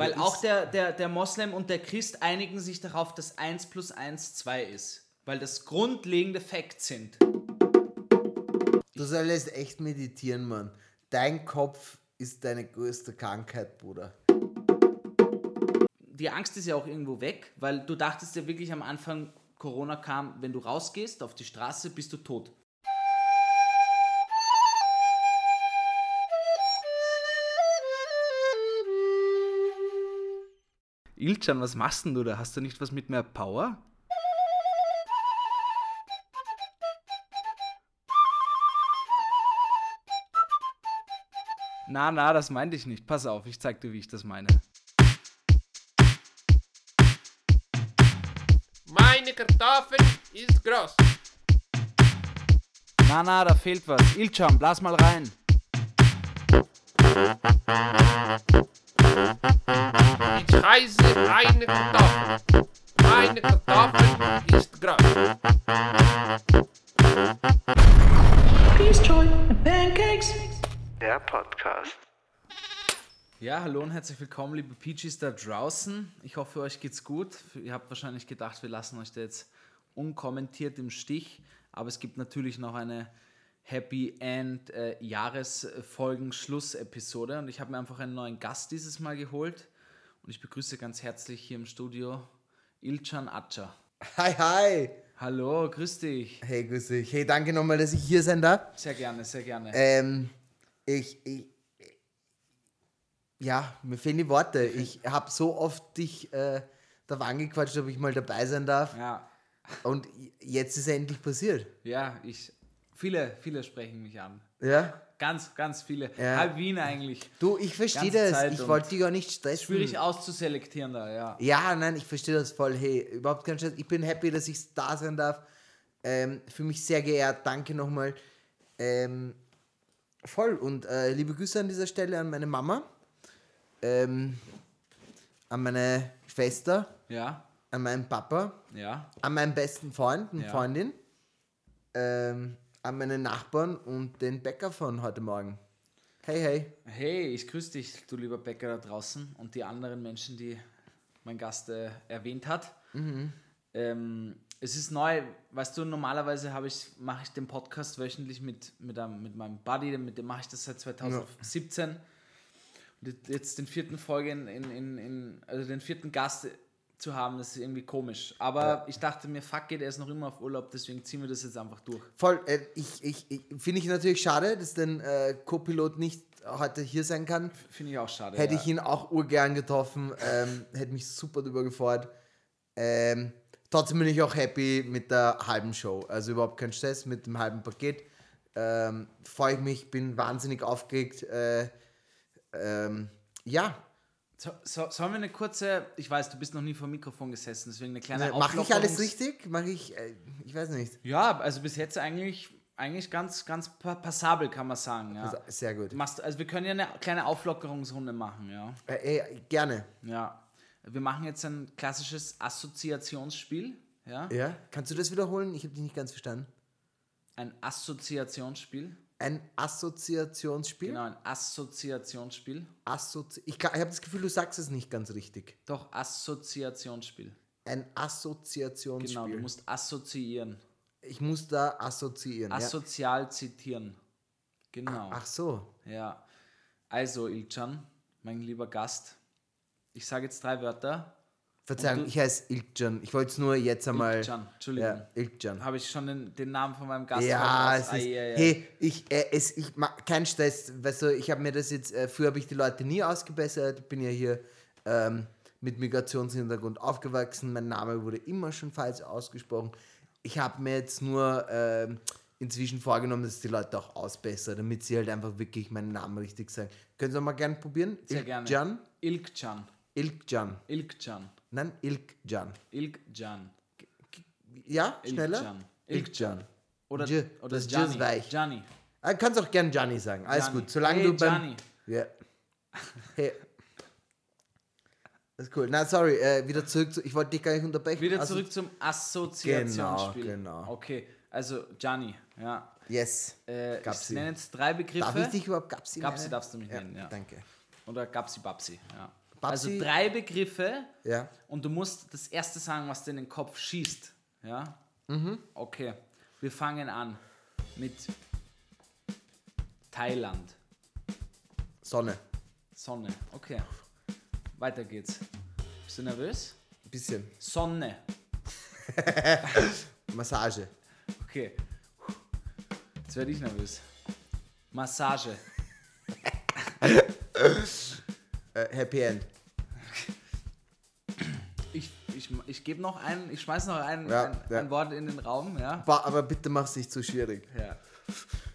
Weil auch der, der, der Moslem und der Christ einigen sich darauf, dass 1 plus 1 2 ist. Weil das grundlegende Facts sind. Du solltest echt meditieren, Mann. Dein Kopf ist deine größte Krankheit, Bruder. Die Angst ist ja auch irgendwo weg, weil du dachtest ja wirklich am Anfang, Corona kam, wenn du rausgehst auf die Straße, bist du tot. Ilchan, was machst denn du da? Hast du nicht was mit mehr Power? Na, na, das meinte ich nicht. Pass auf, ich zeig dir, wie ich das meine. Meine Kartoffel ist groß. Na, na, da fehlt was. Ilchan, blas mal rein. Ich heiße eine Kartoffel. Meine Kartoffel ist groß. Peace Joy and Pancakes. Der Podcast. Ja, hallo und herzlich willkommen, liebe Peaches da draußen. Ich hoffe, euch geht's gut. Ihr habt wahrscheinlich gedacht, wir lassen euch da jetzt unkommentiert im Stich. Aber es gibt natürlich noch eine Happy End äh, Jahresfolgen Schlussepisode und ich habe mir einfach einen neuen Gast dieses Mal geholt und ich begrüße ganz herzlich hier im Studio Ilchan Acha. Hi, hi. Hallo, grüß dich. Hey, grüß dich. Hey, danke nochmal, dass ich hier sein darf. Sehr gerne, sehr gerne. Ähm, ich, ich, ja, mir fehlen die Worte. Ich habe so oft dich äh, darauf angequatscht, ob ich mal dabei sein darf. ja, Und jetzt ist es endlich passiert. ja, ich. Viele, viele sprechen mich an. Ja? Ganz, ganz viele. Ja. Halb Wien eigentlich. Du, ich verstehe das. Zeit ich wollte dich gar nicht stressen. Schwierig auszuselektieren da, ja. Ja, nein, ich verstehe das voll. Hey, überhaupt kein Stress. Ich bin happy, dass ich da sein darf. Ähm, für mich sehr geehrt. Danke nochmal. Ähm, voll. Und äh, liebe Grüße an dieser Stelle an meine Mama, ähm, an meine Schwester, Ja, an meinen Papa, ja. an meinen besten Freund und Ja. Freundin, ähm, an meine Nachbarn und den Bäcker von heute Morgen. Hey, hey. Hey, ich grüße dich, du lieber Bäcker da draußen und die anderen Menschen, die mein Gast äh, erwähnt hat. Ähm, es ist neu, weißt du, normalerweise habe ich, mache ich den Podcast wöchentlich mit, mit, einem, mit meinem Buddy, mit dem mache ich das seit 2017. Und jetzt den vierten Folge in, in, in, in, also den vierten Gast zu haben, das ist irgendwie komisch. Aber ich dachte mir, fuck it, er ist noch immer auf Urlaub, deswegen ziehen wir das jetzt einfach durch. Voll, äh, ich, ich, ich finde ich natürlich schade, dass dein äh, Co-Pilot nicht heute hier sein kann. Finde ich auch schade. Hätte ja. ich ihn auch urgern getroffen, ähm, hätte mich super drüber gefreut. Ähm, trotzdem bin ich auch happy mit der halben Show. Also überhaupt kein Stress mit dem halben Paket. Ähm, Freue ich mich, bin wahnsinnig aufgeregt. Äh, ähm, ja, So, so, sollen wir eine kurze, ich weiß, du bist noch nie vor dem Mikrofon gesessen, deswegen eine kleine mache ich alles richtig? Mache ich, äh, ich weiß nicht. Ja, also bis jetzt eigentlich, eigentlich ganz, ganz pa- passabel, kann man sagen. Ja. Sehr gut. Machst, also wir können ja eine kleine Auflockerungsrunde machen, ja. Äh, äh, gerne. ja. Wir machen jetzt ein klassisches Assoziationsspiel, ja. Ja? Kannst du das wiederholen? Ich habe dich nicht ganz verstanden. Ein Assoziationsspiel. Ein Assoziationsspiel? Genau, ein Assoziationsspiel. Assozi ich ich habe das Gefühl, du sagst es nicht ganz richtig. Doch, Assoziationsspiel. Ein Assoziationsspiel. Genau, du musst assoziieren. ich muss da assoziieren. ja. Asozial zitieren. Genau. Ach so. Ja, also Ilchan, mein lieber Gast, ich sage jetzt drei Wörter. Verzeihung, ich heiße Ilkcan. Ich wollte es nur jetzt einmal. Ilkcan, Entschuldigung. Ja, Ilkcan. Habe ich schon den, den Namen von meinem Gast Ja, es ist, hey, ich, äh, es, ich ma- kein Stress, weißt du, ich habe mir das jetzt, äh, früher habe ich die Leute nie ausgebessert, bin ja hier ähm, mit Migrationshintergrund aufgewachsen, mein Name wurde immer schon falsch ausgesprochen. Ich habe mir jetzt nur ähm, inzwischen vorgenommen, dass die Leute auch ausbessern, damit sie halt einfach wirklich meinen Namen richtig sagen. Können Sie mal gerne probieren? Sehr gerne. Ilkcan? Ilkcan. Ilkcan. Ilkcan. Nein, Ilkcan. Ilkcan. Ja, schneller? Ilkcan. Ilkcan. Oder, J, oder das J ist Gianni. weich. Gianni. Ah, Du kannst auch gern Gianni sagen. Alles Gianni. gut. Solange Hey, du beim. Gianni. Ja. Hey. Das ist cool. Na, sorry, äh, wieder zurück zu. Ich wollte dich gar nicht unterbrechen. Wieder Also- zurück zum Assoziationsspiel. Genau, genau. Okay, also Gianni, ja. Yes. Äh, ich Gabsi. nenne jetzt drei Begriffe. Darf ich dich überhaupt Gapsi Gapsi nennen? darfst du mich ja, nennen, ja. Danke. Oder Gapsi Babsi, ja. Also Babsi- drei Begriffe Ja. und du musst das erste sagen, was dir in den Kopf schießt. Ja? Mhm. Okay. Wir fangen an mit Thailand. Sonne. Sonne. Okay. Weiter geht's. Bist du nervös? Ein bisschen. Sonne. Massage. Okay. Jetzt werde ich nervös. Massage. Äh, Happy End. Ich, ich, ich gebe noch ein, ich schmeiß noch ein, Ja, ein, ja. ein Wort in den Raum, ja? Ba- Aber bitte mach's nicht zu schwierig. Ja.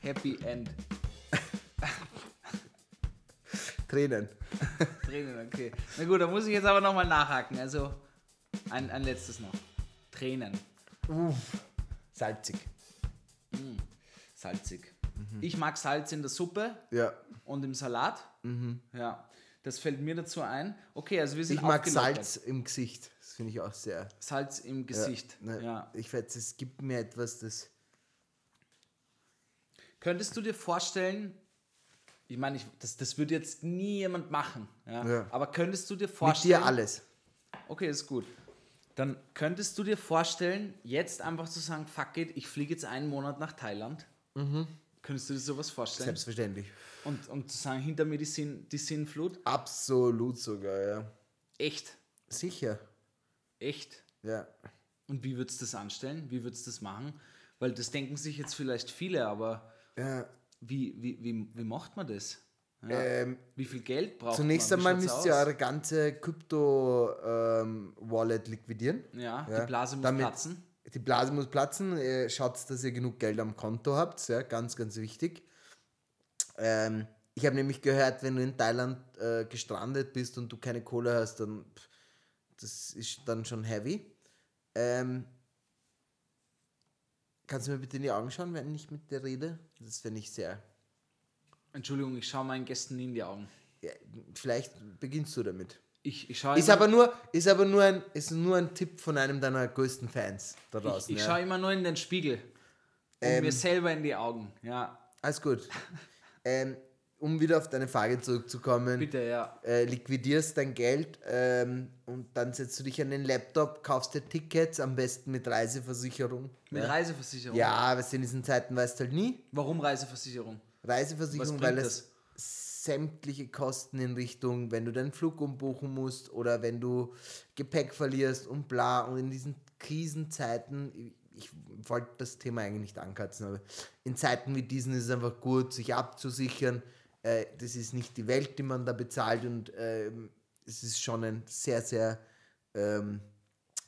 Happy End. Tränen. Tränen, okay. Na gut, da muss ich jetzt aber nochmal nachhaken. Also, ein, ein letztes noch. Tränen. Salzig. Salzig. Ich mag Salz in der Suppe Ja. und im Salat. Ja. Das fällt mir dazu ein. Okay, also wir sind Ich mag. Salz im Gesicht. Das finde ich auch sehr. Salz im Gesicht. Ja, ne, ja. Ich weiß, es gibt mir etwas, das. Könntest du dir vorstellen, ich meine, ich, das, das würde jetzt nie jemand machen, ja? Ja. aber könntest du dir Mit vorstellen, dir alles. okay, ist gut, dann könntest du dir vorstellen, jetzt einfach zu sagen, fuck it, ich fliege jetzt einen Monat nach Thailand. Könntest du dir sowas vorstellen? Selbstverständlich. Und, und zu sagen, hinter mir die, Sinn, die Sinnflut? Absolut sogar, ja. Echt, Sicher. echt. Ja. Und wie würdest du das anstellen? Wie würdest du das machen? Weil das denken sich jetzt vielleicht viele, aber ja. wie, wie, wie, wie macht man das? Ja. Ähm, wie viel Geld braucht Zunächst man? Wie einmal müsst ihr eure ganze Krypto-Wallet liquidieren. Ja, Ja, die Blase muss damit- platzen. Die Blase muss platzen. Äh, Schaut, dass ihr genug Geld am Konto habt. Ja, ganz, ganz wichtig. Ähm, ich habe nämlich gehört, wenn du in Thailand äh, gestrandet bist und du keine Kohle hast, dann pff, das ist dann schon heavy. Ähm, kannst du mir bitte in die Augen schauen, wenn ich mit dir rede? Das finde ich sehr. Entschuldigung, ich schaue meinen Gästen nie in die Augen. Ja, vielleicht beginnst du damit. Ich, ich schaue Ist immer, aber nur, ist aber nur ein, ist nur ein Tipp von einem deiner größten Fans da ich, draußen. ich ja. schaue immer nur in den Spiegel. Und Ähm, mir selber in die Augen. Ja, Alles gut. ähm, um wieder auf deine Frage zurückzukommen, bitte, ja. äh, liquidierst dein Geld ähm, und dann setzt du dich an den Laptop, kaufst dir Tickets, am besten mit Reiseversicherung. Mit ja. Reiseversicherung. ja, aber in diesen Zeiten weißt du halt nie. Warum Reiseversicherung? Reiseversicherung, Was weil bringt es sämtliche Kosten in Richtung, wenn du deinen Flug umbuchen musst oder wenn du Gepäck verlierst und bla. Und in diesen Krisenzeiten, ich, wollte das Thema eigentlich nicht ankratzen, aber in Zeiten wie diesen ist es einfach gut, sich abzusichern. Äh, das ist nicht die Welt, die man da bezahlt und ähm, es ist schon ein sehr, sehr ähm,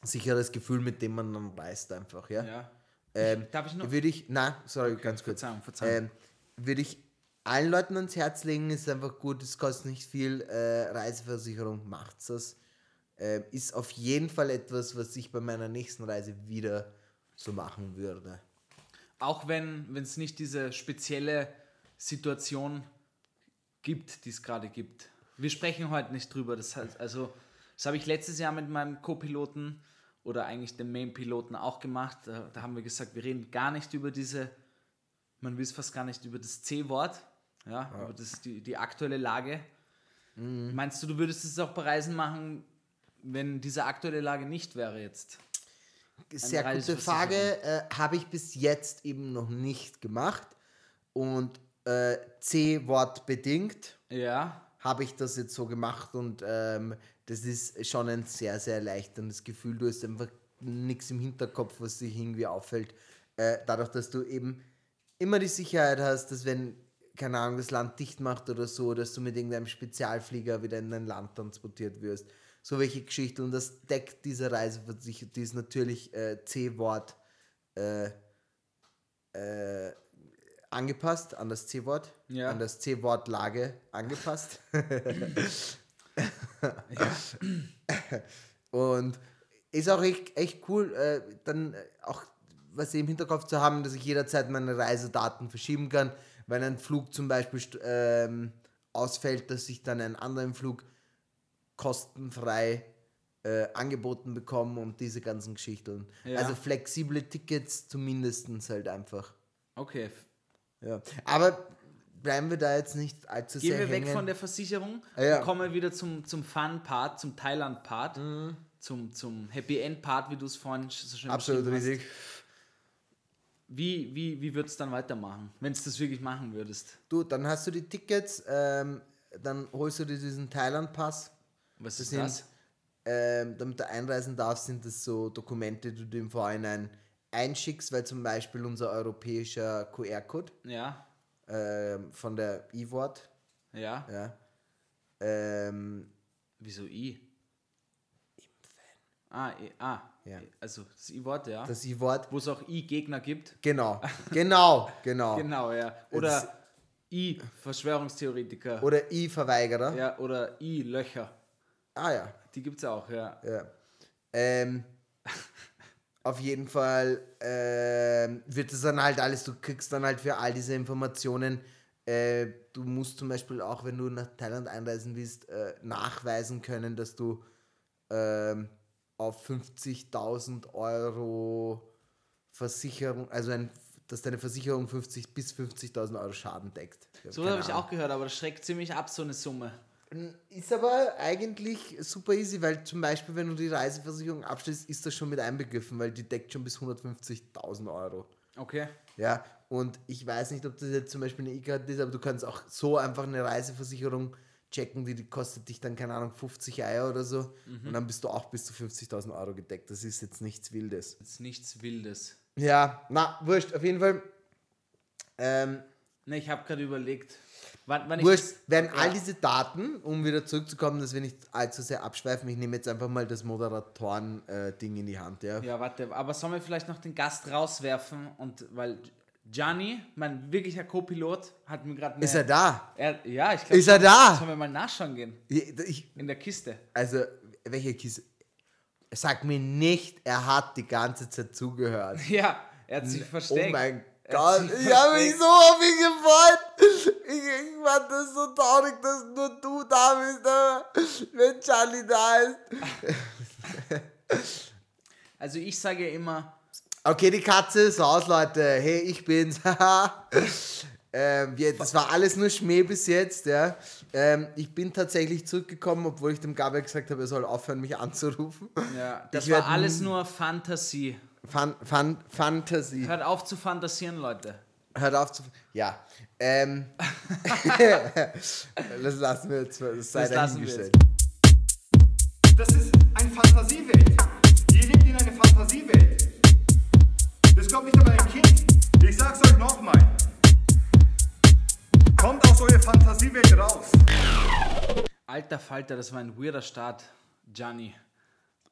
sicheres Gefühl, mit dem man dann reist einfach. Ja? Ja. Ähm, Darf ich noch? Würde ich, na, sorry, ganz kurz. Verzeihung, Verzeihung. Ähm, würde ich allen Leuten ans Herz legen, ist einfach gut, es kostet nicht viel, äh, Reiseversicherung macht das. Ähm, ist auf jeden Fall etwas, was ich bei meiner nächsten Reise wieder so machen würde. Auch wenn es nicht diese spezielle Situation gibt, die es gerade gibt. Wir sprechen heute nicht drüber. Das heißt, also, das habe ich letztes Jahr mit meinem Co-Piloten oder eigentlich dem Main-Piloten auch gemacht. Da, da haben wir gesagt, wir reden gar nicht über diese, man will es fast gar nicht über das C-Wort, ja, über das, die, die aktuelle Lage. Meinst du, du würdest es auch bei Reisen machen, wenn diese aktuelle Lage nicht wäre jetzt? Sehr gute. Frage, äh, habe ich bis jetzt eben noch nicht gemacht und äh, C-Wort bedingt Ja, habe ich das jetzt so gemacht und ähm, das ist schon ein sehr, sehr erleichterndes Gefühl. Du hast einfach nichts im Hinterkopf, was dich irgendwie auffällt. Äh, dadurch, dass du eben immer die Sicherheit hast, dass wenn, keine Ahnung, das Land dicht macht oder so, dass du mit irgendeinem Spezialflieger wieder in dein Land transportiert wirst. So welche Geschichten. Und das deckt diese Reiseversicherung, die ist natürlich äh, C-Wort äh, äh, angepasst an das C-Wort, Ja. an das C-Wort Lage angepasst. Und ist auch echt, echt cool, äh, dann auch was im Hinterkopf zu haben, dass ich jederzeit meine Reisedaten verschieben kann, wenn ein Flug zum Beispiel ähm, ausfällt, dass ich dann einen anderen Flug kostenfrei äh, angeboten bekomme und diese ganzen Geschichten. Ja. Also flexible Tickets zumindest halt einfach. okay. Ja. Aber bleiben wir da jetzt nicht allzu Gehen sehr wir weg hängen. von der Versicherung Ah, ja. Mhm. und kommen wieder zum, zum Fun-Part, zum Thailand-Part, zum, zum Happy-End-Part, wie du es vorhin so schön Absolut beschrieben hast. Wie, wie, wie würdest du dann weitermachen, wenn du das wirklich machen würdest? Du, dann hast du die Tickets, ähm, dann holst du dir diesen Thailand-Pass. Was Das ist sind, das? ähm, damit du einreisen darfst, sind das so Dokumente, die du im Vorhinein einschickst, weil zum Beispiel unser europäischer QR-Code Ja, ähm, von der E-Wort, ja. ja, ähm, Wieso I? Ah, I, ah. Ja. also das I-Wort, ja. das E-Wort, Wo es auch I-Gegner gibt. genau, genau, genau. Genau, ja. Oder I-Verschwörungstheoretiker. Oder I-Verweigerer. Ja, oder I-Löcher. Ah ja, Die gibt es auch, ja. ja. Ähm, auf jeden Fall ähm, wird es dann halt alles, du kriegst dann halt für all diese Informationen, äh, du musst zum Beispiel auch, wenn du nach Thailand einreisen willst, äh, nachweisen können, dass du ähm, auf 50.000 Euro Versicherung, also ein, dass deine Versicherung 50 bis 50.000 Euro Schaden deckt. So habe ich auch gehört, aber das schreckt ziemlich ab, so eine Summe. Ist aber eigentlich super easy, weil zum Beispiel, wenn du die Reiseversicherung abschließt, ist das schon mit einbegriffen, weil die deckt schon bis 150.000 Euro. Okay. Ja, und ich weiß nicht, ob das jetzt zum Beispiel eine E-Karte ist, aber du kannst auch so einfach eine Reiseversicherung checken, die, die kostet dich dann, keine Ahnung, 50 Eier oder so. Und dann bist du auch bis zu 50.000 Euro gedeckt. Das ist jetzt nichts Wildes. Das ist nichts Wildes. Ja, na, wurscht, auf jeden Fall. Ähm, Ne, ich habe gerade überlegt, wann, wann ich. Wurscht, das- werden ja. all diese Daten, um wieder zurückzukommen, dass wir nicht allzu sehr abschweifen, ich nehme jetzt einfach mal das Moderatoren-Ding in die Hand, ja. Ja, warte, aber sollen wir vielleicht noch den Gast rauswerfen? Und weil Gianni, mein wirklicher Co-Pilot, hat mir gerade. Ist er da? Er, ja, ich glaube. Ist er da? Sollen wir mal nachschauen gehen? Ich, In der Kiste. also, welche Kiste? Sag mir nicht, er hat die ganze Zeit zugehört. Ja, er hat sich versteckt. Oh mein Gott, ich habe mich so auf ihn gefreut. Ich, ich fand das so traurig, dass nur du da bist, aber wenn Charlie da ist. Also ich sage ja immer, Okay, die Katze ist raus, Leute. Hey, ich bin's. Haha. ähm, ja, das war alles nur Schmäh bis jetzt, ja. Ähm, ich bin tatsächlich zurückgekommen, obwohl ich dem Gabriel gesagt habe, er soll aufhören, mich anzurufen. ja, das Ich war alles nur Fantasie. Fan, Fan, Fantasie. Hört auf zu fantasieren, Leute. Hört auf zu. Ja. Ähm, das lassen wir jetzt. Das sei Das lassen wir dahingestellt. Das ist eine Fantasiewelt. Alter Falter, das war ein weirder Start, Gianni.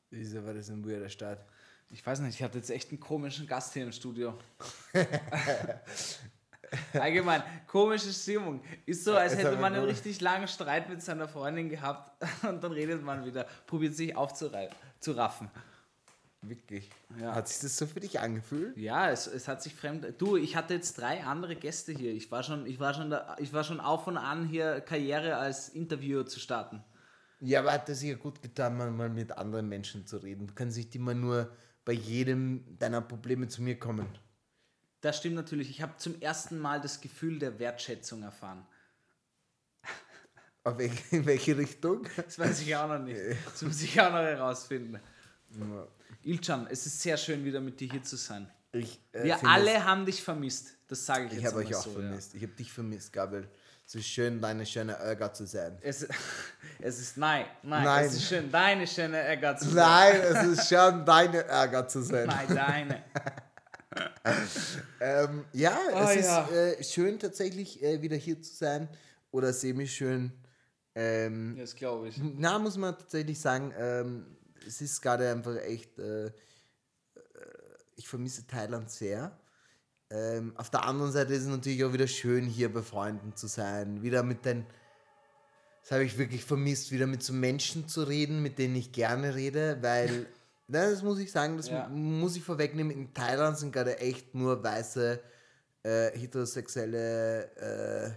Wieso war das ein weirder Start? Ich weiß nicht, ich hatte jetzt echt einen komischen Gast hier im Studio. Allgemein, komische Stimmung. Ist so, als hätte man einen richtig langen Streit mit seiner Freundin gehabt und dann redet man wieder, probiert sich aufzuraffen. Wirklich. Ja. Hat sich das so für dich angefühlt? Ja, es, es hat sich fremd. Du, ich hatte jetzt drei andere Gäste hier. Ich war schon, ich war schon, da, ich war schon auf und an, hier Karriere als Interviewer zu starten. Ja, aber hat es sicher gut getan, mal, mal mit anderen Menschen zu reden. Du kannst nicht immer nur bei jedem deiner Probleme zu mir kommen. Das stimmt natürlich. Ich habe zum ersten Mal das Gefühl der Wertschätzung erfahren. Auf welche, in welche Richtung? Das weiß ich auch noch nicht. Das muss ich auch noch herausfinden. Ilchan, es ist sehr schön, wieder mit dir hier zu sein. Ich, äh, Wir alle es- haben dich vermisst. Das sage ich Ich jetzt habe euch auch so, vermisst. Ich habe dich vermisst, Gabriel. Es ist schön, deine schöne Ärger zu sein. Ja. Es, es ist nein, nein, Nein. es ist schön, deine schöne Ärger zu sein. Nein, es ist schön, deine Ärger zu sein. Nein, deine. Ähm, ja, Ah, es ja. ist äh, schön tatsächlich äh, wieder hier zu sein oder semi-schön. Ähm, Das glaube ich. na, muss man tatsächlich sagen, ähm, es ist gerade einfach echt, äh, äh, ich vermisse Thailand sehr. Ähm, auf der anderen Seite ist es natürlich auch wieder schön, hier bei Freunden zu sein, wieder mit den, das habe ich wirklich vermisst, wieder mit so Menschen zu reden, mit denen ich gerne rede, weil, na, das muss ich sagen, das Ja. mu- muss ich vorwegnehmen, in Thailand sind gerade echt nur weiße, äh, heterosexuelle, äh,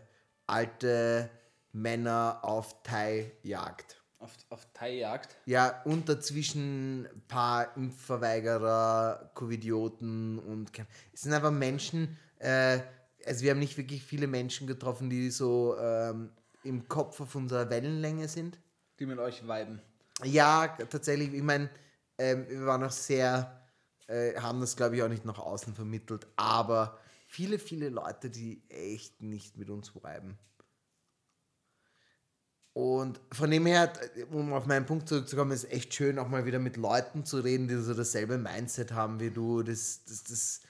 alte Männer auf Thai-Jagd. Auf, auf Thai-Jagd. Ja, und dazwischen ein paar Impfverweigerer, Covidioten und es sind einfach Menschen, äh, also wir haben nicht wirklich viele Menschen getroffen, die so ähm, im Kopf auf unserer Wellenlänge sind. Die mit euch viben. Ja, tatsächlich. Ich meine, ähm, wir waren auch sehr, äh, haben das glaube ich auch nicht nach außen vermittelt, aber viele, viele Leute, die echt nicht mit uns viben. Und von dem her, um auf meinen Punkt zurückzukommen, ist echt schön, auch mal wieder mit Leuten zu reden, die so dasselbe Mindset haben wie du, das, das, das,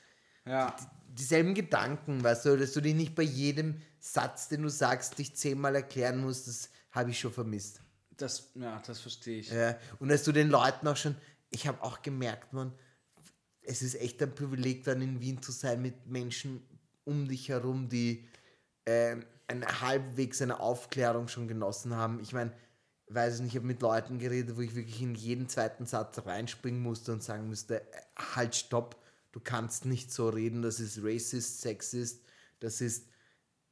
Ja. dieselben Gedanken, weißt du, dass du dich nicht bei jedem Satz, den du sagst, dich zehnmal erklären musst, das habe ich schon vermisst. Das, ja, das verstehe ich. Ja, und dass du den Leuten auch schon, ich habe auch gemerkt, man, es ist echt ein Privileg, dann in Wien zu sein mit Menschen um dich herum, die ähm, eine halbwegs eine Aufklärung schon genossen haben. Ich meine, weiß ich nicht, ich habe mit Leuten geredet, wo ich wirklich in jeden zweiten Satz reinspringen musste und sagen musste, äh, halt, stopp, du kannst nicht so reden, das ist racist, sexist, das ist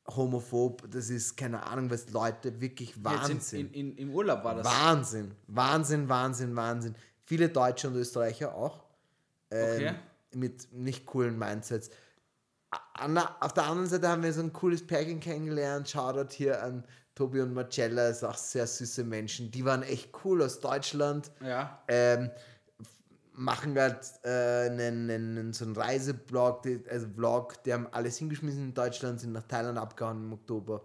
homophob, das ist keine Ahnung, was Leute wirklich Wahnsinn. In, in, Im Urlaub war das. Wahnsinn, Wahnsinn, Wahnsinn, Wahnsinn. Viele Deutsche und Österreicher auch. Ähm, Okay. Mit nicht coolen Mindsets. An der, auf der anderen Seite haben wir so ein cooles Pärchen kennengelernt. Shoutout hier an Tobi und Marcella, ist auch sehr süße Menschen. Die waren echt cool aus Deutschland. Ja. Ähm, machen gerade äh, einen, einen, so einen Reiseblog, die, also Vlog, die haben alles hingeschmissen in Deutschland, sind nach Thailand abgehauen im Oktober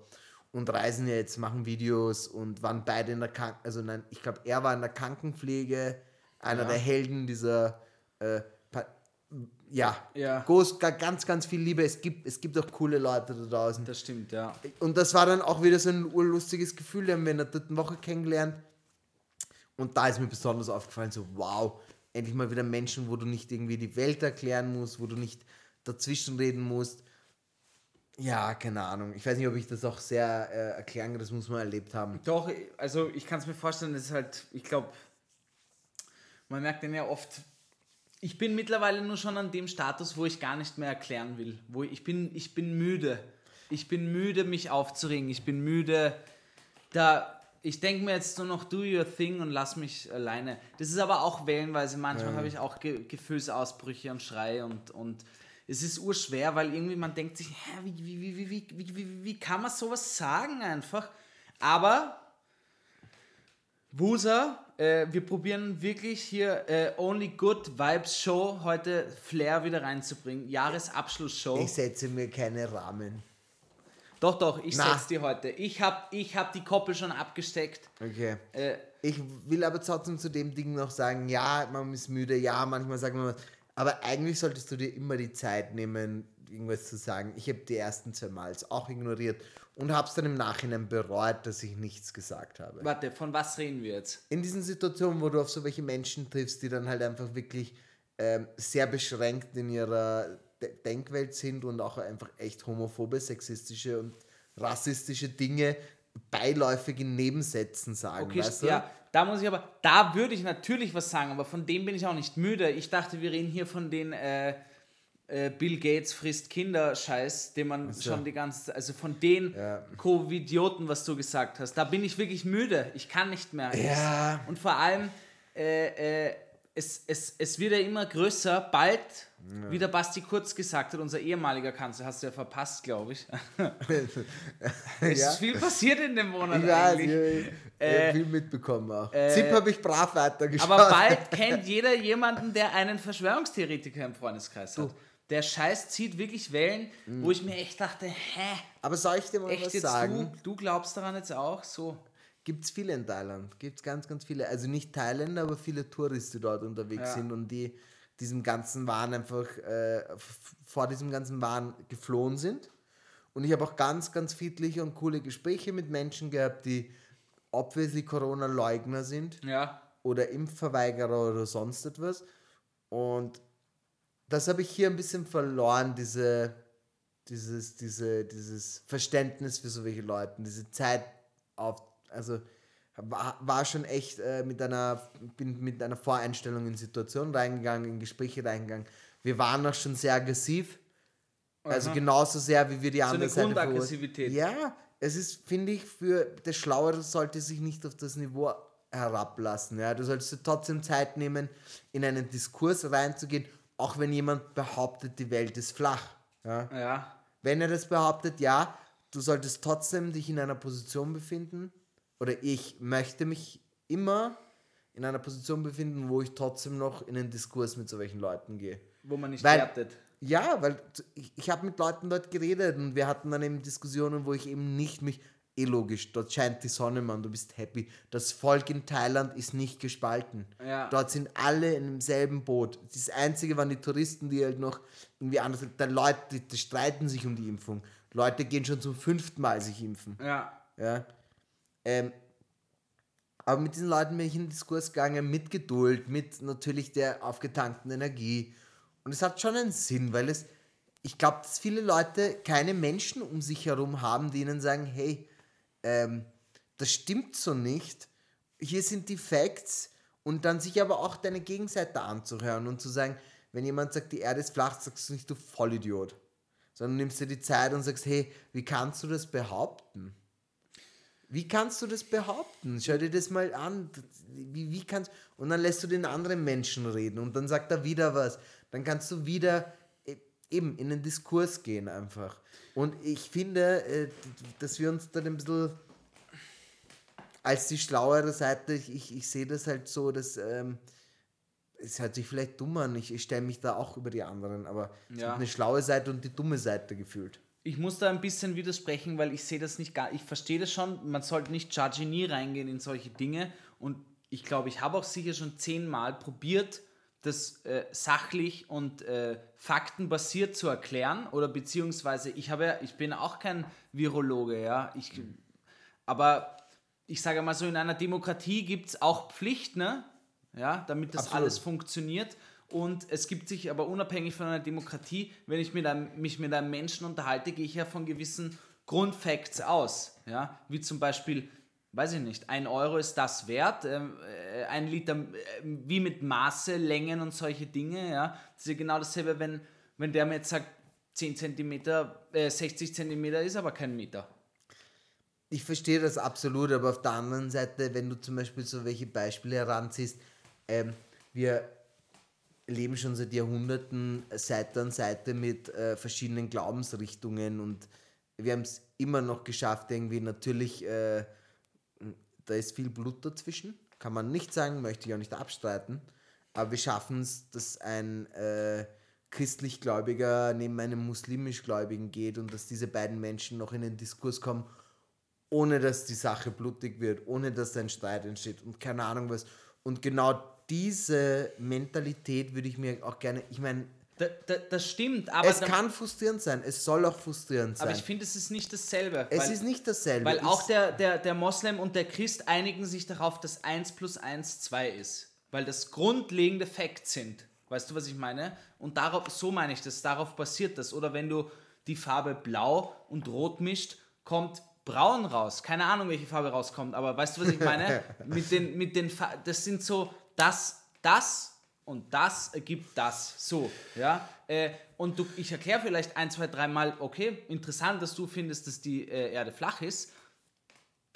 und reisen jetzt, machen Videos und waren beide in der Kranken, also nein, ich glaube, er war in der Krankenpflege, einer Ja. der Helden dieser, äh, ja, Ja. Groß, ga- ganz, ganz viel Liebe. Es gibt, es gibt auch coole Leute da draußen. Das stimmt, ja. Und das war dann auch wieder so ein urlustiges Gefühl, den haben wir in der dritten Woche kennengelernt. Und da ist mir besonders aufgefallen, so wow, endlich mal wieder Menschen, wo du nicht irgendwie die Welt erklären musst, wo du nicht dazwischenreden musst. Ja, keine Ahnung. Ich weiß nicht, ob ich das auch sehr äh, erklären kann, das muss man erlebt haben. Doch, also ich kann es mir vorstellen, das ist halt, ich glaube, man merkt den ja oft ich bin mittlerweile nur schon an dem Status, wo ich gar nicht mehr erklären will. Wo ich bin, ich bin müde. Ich bin müde, mich aufzuregen. Ich bin müde, da. Ich denke mir jetzt nur noch do your thing und lass mich alleine. Das ist aber auch wellenweise. Manchmal ja. habe ich auch Ge Gefühlsausbrüche und Schreie und, und es ist urschwer, weil irgendwie man denkt sich, hä, wie, wie, wie, wie, wie, wie, wie kann man sowas sagen einfach? Aber Wusa äh, wir probieren wirklich hier äh, Only Good Vibes Show heute Flair wieder reinzubringen. Jahresabschlussshow. Ich setze mir keine Rahmen. Doch, doch, ich Na. setz die heute. Ich hab, ich hab die Koppel schon abgesteckt. Okay. Äh, Ich will aber trotzdem zu dem Ding noch sagen, ja, man ist müde, ja, manchmal sagt man was, aber eigentlich solltest du dir immer die Zeit nehmen, irgendwas zu sagen. Ich habe die ersten zwei Mals auch ignoriert und habe es dann im Nachhinein bereut, dass ich nichts gesagt habe. warte, von was reden wir jetzt? In diesen Situationen, wo du auf so welche Menschen triffst, die dann halt einfach wirklich ähm, sehr beschränkt in ihrer De Denkwelt sind und auch einfach echt homophobe, sexistische und rassistische Dinge beiläufig in Nebensätzen sagen, Okay, weißt du? ja, da muss ich aber, da würde ich natürlich was sagen, aber von dem bin ich auch nicht müde. Ich dachte, wir reden hier von den äh, äh, Bill Gates frisst Kinder Scheiß, den man schon die ganze Zeit, also von den Ja. Covidioten, was du gesagt hast, da bin ich wirklich müde. Ich kann nicht mehr. Ja. Und vor allem, äh, äh, es, es, es wird ja immer größer, bald, wie der Basti Kurz gesagt hat, unser ehemaliger Kanzler, hast du ja verpasst, glaube ich. es Ja. ist viel passiert in dem Monat weiß, eigentlich. ich, ich, ich hab viel mitbekommen auch. äh, ZIP habe ich brav weitergeschaut. Aber bald kennt jeder jemanden, der einen Verschwörungstheoretiker im Freundeskreis hat. Der Scheiß zieht wirklich Wellen, wo ich mir echt dachte, hä? Aber soll ich dir mal Echt was jetzt sagen? du? Du glaubst daran jetzt auch? So. Gibt es viele in Thailand. Gibt es ganz, ganz viele. Also nicht Thailänder, aber viele Touristen, die dort unterwegs Ja. sind und die diesem ganzen Wahn einfach äh, vor diesem ganzen Wahn geflohen sind. Und ich habe auch ganz, ganz friedliche und coole Gespräche mit Menschen gehabt, die obviously Corona-Leugner sind Ja. oder Impfverweigerer oder sonst etwas. Und das habe ich hier ein bisschen verloren, diese, dieses, diese, dieses Verständnis für so welche Leute, diese Zeit auf, also war, war schon echt äh, mit einer, bin mit einer Voreinstellung in Situationen reingegangen, in Gespräche reingegangen. Wir waren auch schon sehr aggressiv. Also Aha. genauso sehr, wie wir die eine andere Seite verurteilen. Grundaggressivität. Ja, es ist, finde ich, für das Schlauere sollte sich nicht auf das Niveau herablassen. Ja? Du solltest dir trotzdem Zeit nehmen, in einen Diskurs reinzugehen, auch wenn jemand behauptet, die Welt ist flach. Ja? Ja. Wenn er das behauptet, ja, du solltest trotzdem dich in einer Position befinden, oder ich möchte mich immer in einer Position befinden, wo ich trotzdem noch in einen Diskurs mit solchen Leuten gehe. Wo man nicht Weil- wertet. Ja, weil ich, ich habe mit Leuten dort geredet und wir hatten dann eben Diskussionen, wo ich eben nicht mich, eh logisch, dort scheint die Sonne, Mann, du bist happy. Das Volk in Thailand ist nicht gespalten. Ja. Dort sind alle in demselben Boot. Das Einzige waren die Touristen, die halt noch irgendwie anders, da Leute, die, die streiten sich um die Impfung. Leute gehen schon zum fünften Mal sich impfen. Ja. Ja. Ähm, aber mit diesen Leuten bin ich in den Diskurs gegangen, mit Geduld, mit natürlich der aufgetankten Energie. Und es hat schon einen Sinn, weil es, ich glaube, dass viele Leute keine Menschen um sich herum haben, die ihnen sagen, hey, ähm, das stimmt so nicht, hier sind die Facts und dann sich aber auch deine Gegenseite anzuhören und zu sagen, wenn jemand sagt, die Erde ist flach, sagst du nicht, du Vollidiot. Sondern nimmst dir die Zeit und sagst, hey, wie kannst du das behaupten? Wie kannst du das behaupten? Schau dir das mal an. Wie, wie kannst Und dann lässt du den anderen Menschen reden und dann sagt er wieder was. Dann kannst du wieder eben in den Diskurs gehen einfach. Und ich finde, äh, dass wir uns dann ein bisschen als die schlauere Seite, ich, ich, ich sehe das halt so, dass ähm, es hört sich vielleicht dumm an, ich, ich stelle mich da auch über die anderen, aber Ja. eine schlaue Seite und die dumme Seite gefühlt. Ich muss da ein bisschen widersprechen, weil ich sehe das nicht gar. Ich verstehe das schon. Man sollte nicht judgy nie reingehen in solche Dinge. Und ich glaube, ich habe auch sicher schon zehnmal probiert, das äh, sachlich und äh, faktenbasiert zu erklären. Oder beziehungsweise, ich habe ja, ich bin auch kein Virologe, ja. Ich, aber ich sage mal so, in einer Demokratie gibt es auch Pflicht, ne? Ja, damit das Absolut. alles funktioniert. Und es gibt sich aber unabhängig von einer Demokratie, wenn ich mit einem, mich mit einem Menschen unterhalte, gehe ich ja von gewissen Grundfacts aus. Ja? Wie zum Beispiel, weiß ich nicht, ein Euro ist das wert, ähm, äh, ein Liter, äh, wie mit Maße, Längen und solche Dinge. Ja? Das ist ja genau dasselbe, wenn, wenn der mir jetzt sagt, 10 Zentimeter, äh, 60 Zentimeter ist aber kein Meter. Ich verstehe das absolut, aber auf der anderen Seite, wenn du zum Beispiel so welche Beispiele heranziehst, ähm, wir leben schon seit Jahrhunderten Seite an Seite mit äh, verschiedenen Glaubensrichtungen und wir haben es immer noch geschafft, irgendwie natürlich, äh, da ist viel Blut dazwischen, kann man nicht sagen, möchte ich auch nicht abstreiten, aber wir schaffen es, dass ein äh, christlich-gläubiger neben einem muslimisch-gläubigen geht und dass diese beiden Menschen noch in den Diskurs kommen ohne dass die Sache blutig wird, ohne dass ein Streit entsteht und keine Ahnung was. Und genau diese Mentalität würde ich mir auch gerne, ich meine, Da, da, das stimmt, aber, es dann- kann frustrierend sein, es soll auch frustrierend sein. aber ich finde, es ist nicht dasselbe. es weil- ist nicht dasselbe. Weil auch der, der, der Moslem und der Christ einigen sich darauf, dass 1 plus 1 2 ist. Weil das grundlegende Facts sind. Weißt du, was ich meine? Und darauf, so meine ich das, darauf basiert das. Oder wenn du die Farbe blau und rot mischt, kommt braun raus. Keine Ahnung, welche Farbe rauskommt, aber weißt du, was ich meine? mit den, mit den Fa das sind so, das, das und das ergibt das. So, ja. Äh, und du, ich erkläre vielleicht ein, zwei, dreimal, okay, interessant, dass du findest, dass die äh, Erde flach ist.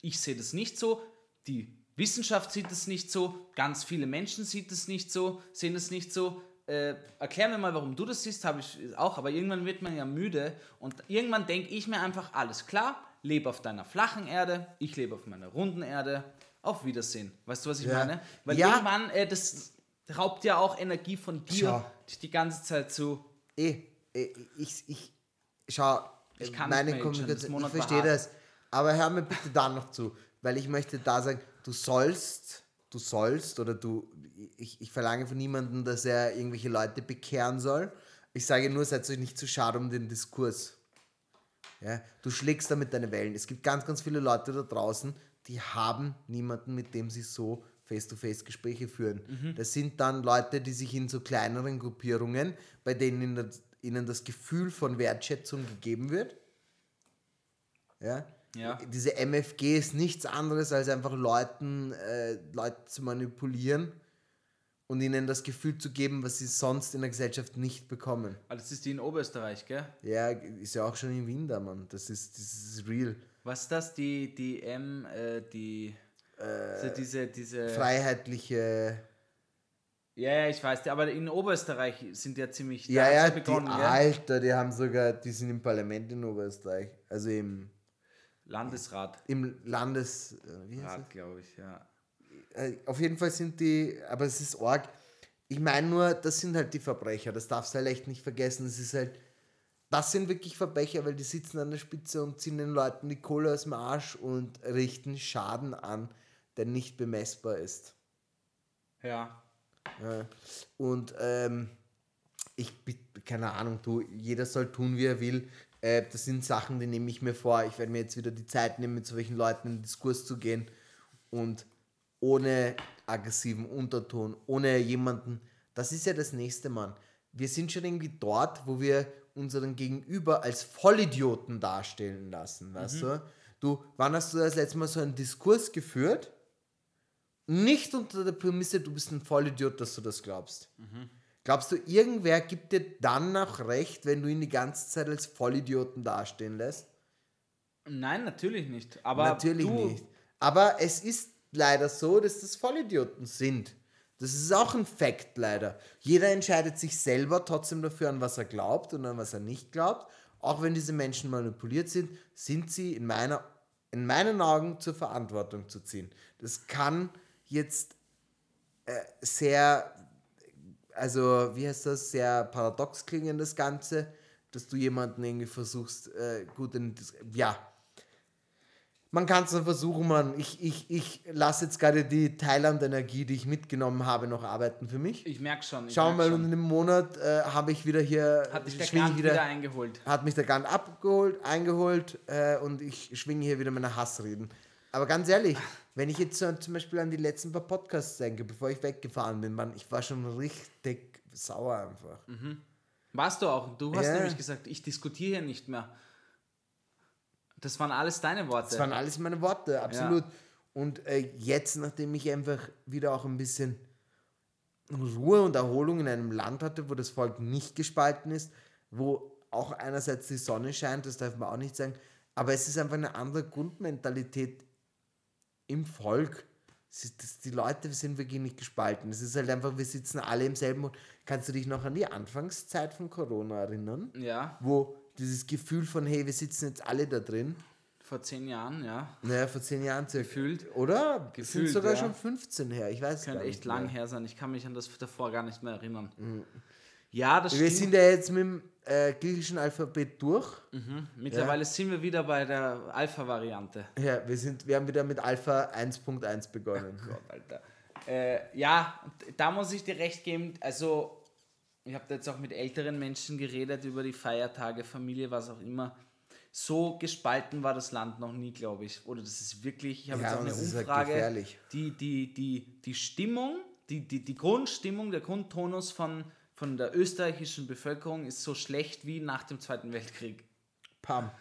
Ich sehe das nicht so. Die Wissenschaft sieht es nicht so. Ganz viele Menschen sieht es nicht so, sehen es nicht so. Äh, erklär mir mal, warum du das siehst, habe ich auch, aber irgendwann wird man ja müde und irgendwann denke ich mir einfach, alles klar, lebe auf deiner flachen Erde, ich lebe auf meiner runden Erde, auf Wiedersehen. Weißt du, was ich Ja. meine? Weil Ja. irgendwann, äh, das raubt ja auch Energie von dir, Schau. dich die ganze Zeit zu eh, eh, ich, ich, schau, Ich kann meine Kommunikation, ich verstehe das, aber hör mir bitte da noch zu, weil ich möchte da sagen, du sollst, du sollst oder du, ich, ich verlange von niemandem, dass er irgendwelche Leute bekehren soll. Ich sage nur, seid euch nicht zu schade um den Diskurs. Ja, du schlägst damit deine Wellen. Es gibt ganz, ganz viele Leute da draußen, die haben niemanden, mit dem sie so face-to-face Gespräche führen. Mhm. Das sind dann Leute, die sich in so kleineren Gruppierungen, bei denen ihnen das, ihnen das Gefühl von Wertschätzung gegeben wird. Ja? Ja. Diese MFG ist nichts anderes, als einfach Leuten, äh, Leute zu manipulieren und ihnen das Gefühl zu geben, was sie sonst in der Gesellschaft nicht bekommen. Ah, das ist die in Oberösterreich, gell? Ja, ist ja auch schon in Wien da, Mann. Das ist, das ist real. Was ist das? Die, die M, äh, die. Also diese, diese. Freiheitliche. Ja, ja, ich weiß, aber in Oberösterreich sind ja ziemlich. Ja, ja, die begonnen, gell? Alter, die haben sogar, die sind im Parlament in Oberösterreich. Also im, Landesrat. im Landes. äh, Wie heißt Rat, glaube ich, ja. Äh, Auf jeden Fall sind die, aber es ist arg. Ich meine nur, das sind halt die Verbrecher, das darfst du halt echt nicht vergessen. Es ist halt, das sind wirklich Verbrecher, weil die sitzen an der Spitze und ziehen den Leuten die Kohle aus dem Arsch und richten Schaden an, der nicht bemessbar ist. Ja. Ja. Und ähm, ich, keine Ahnung, du, jeder soll tun, wie er will. Äh, das sind Sachen, die nehme ich mir vor. Ich werde mir jetzt wieder die Zeit nehmen, mit solchen Leuten in den Diskurs zu gehen und ohne aggressiven Unterton, ohne jemanden. Das ist ja das nächste, Mann. Wir sind schon irgendwie dort, wo wir unseren Gegenüber als Vollidioten darstellen lassen, weißt du? Du, wann hast du das letzte Mal so einen Diskurs geführt? Nicht unter der Prämisse, du bist ein Vollidiot, dass du das glaubst. Glaubst du, irgendwer gibt dir dann noch recht, wenn du ihn die ganze Zeit als Vollidioten dastehen lässt? Nein, natürlich nicht. Aber Natürlich nicht. Aber es ist leider so, dass das Vollidioten sind. Das ist auch ein Fakt leider. Jeder entscheidet sich selber trotzdem dafür, an was er glaubt und an was er nicht glaubt. Auch wenn diese Menschen manipuliert sind, sind sie in, meiner, in meinen Augen zur Verantwortung zu ziehen. Das kann jetzt äh, sehr, also wie heißt das, sehr paradox klingen, das Ganze, dass du jemanden irgendwie versuchst, äh, gut in, ja, man kann es nur versuchen, man. Ich, ich, ich lasse jetzt gerade die Thailand-Energie, die ich mitgenommen habe, noch arbeiten für mich. ich merke schon. Ich Schau merk mal, schon. in einem Monat äh, habe ich wieder hier, Hat dich der ich Grant wieder, eingeholt. hat mich der Gant abgeholt, eingeholt äh, und ich schwinge hier wieder meine Hassreden. Aber ganz ehrlich, wenn ich jetzt zum Beispiel an die letzten paar Podcasts denke, bevor ich weggefahren bin, Mann, ich war schon richtig sauer einfach. Warst du auch. Du hast Ja. nämlich gesagt, ich diskutiere hier nicht mehr. Das waren alles deine Worte. Das waren alles meine Worte, absolut. Und äh, jetzt, nachdem ich einfach wieder auch ein bisschen Ruhe und Erholung in einem Land hatte, wo das Volk nicht gespalten ist, wo auch einerseits die Sonne scheint, das darf man auch nicht sagen, aber es ist einfach eine andere Grundmentalität im Volk. Das, die Leute sind wirklich nicht gespalten. Es ist halt einfach, wir sitzen alle im selben Boot. Kannst du dich noch an die Anfangszeit von Corona erinnern? ja, Wo dieses Gefühl von, hey, wir sitzen jetzt alle da drin, vor zehn Jahren, ja. naja, vor zehn Jahren circa. Gefühlt. Oder? Gefühlt, sind sogar ja. schon 15 her. Ich weiß Könnte gar echt nicht lang mehr. her sein. Ich kann mich an das davor gar nicht mehr erinnern. Ja, das Mhm. Wir stimmt. sind ja jetzt mit dem äh, griechischen Alphabet durch. Mittlerweile sind wir wieder bei der Alpha-Variante. Ja, wir, sind, wir haben wieder mit Alpha 1.1 begonnen. Gott, Alter. Äh, ja, da muss ich dir recht geben. Also, ich habe da jetzt auch mit älteren Menschen geredet über die Feiertage, Familie, was auch immer. So gespalten war das Land noch nie, glaube ich. Oder das ist wirklich, ich habe Ja, jetzt auch eine das ist halt Umfrage. gefährlich. die, die, die, die Stimmung, die, die, die Grundstimmung, der Grundtonus von, von der österreichischen Bevölkerung ist so schlecht wie nach dem Zweiten Weltkrieg. Pam.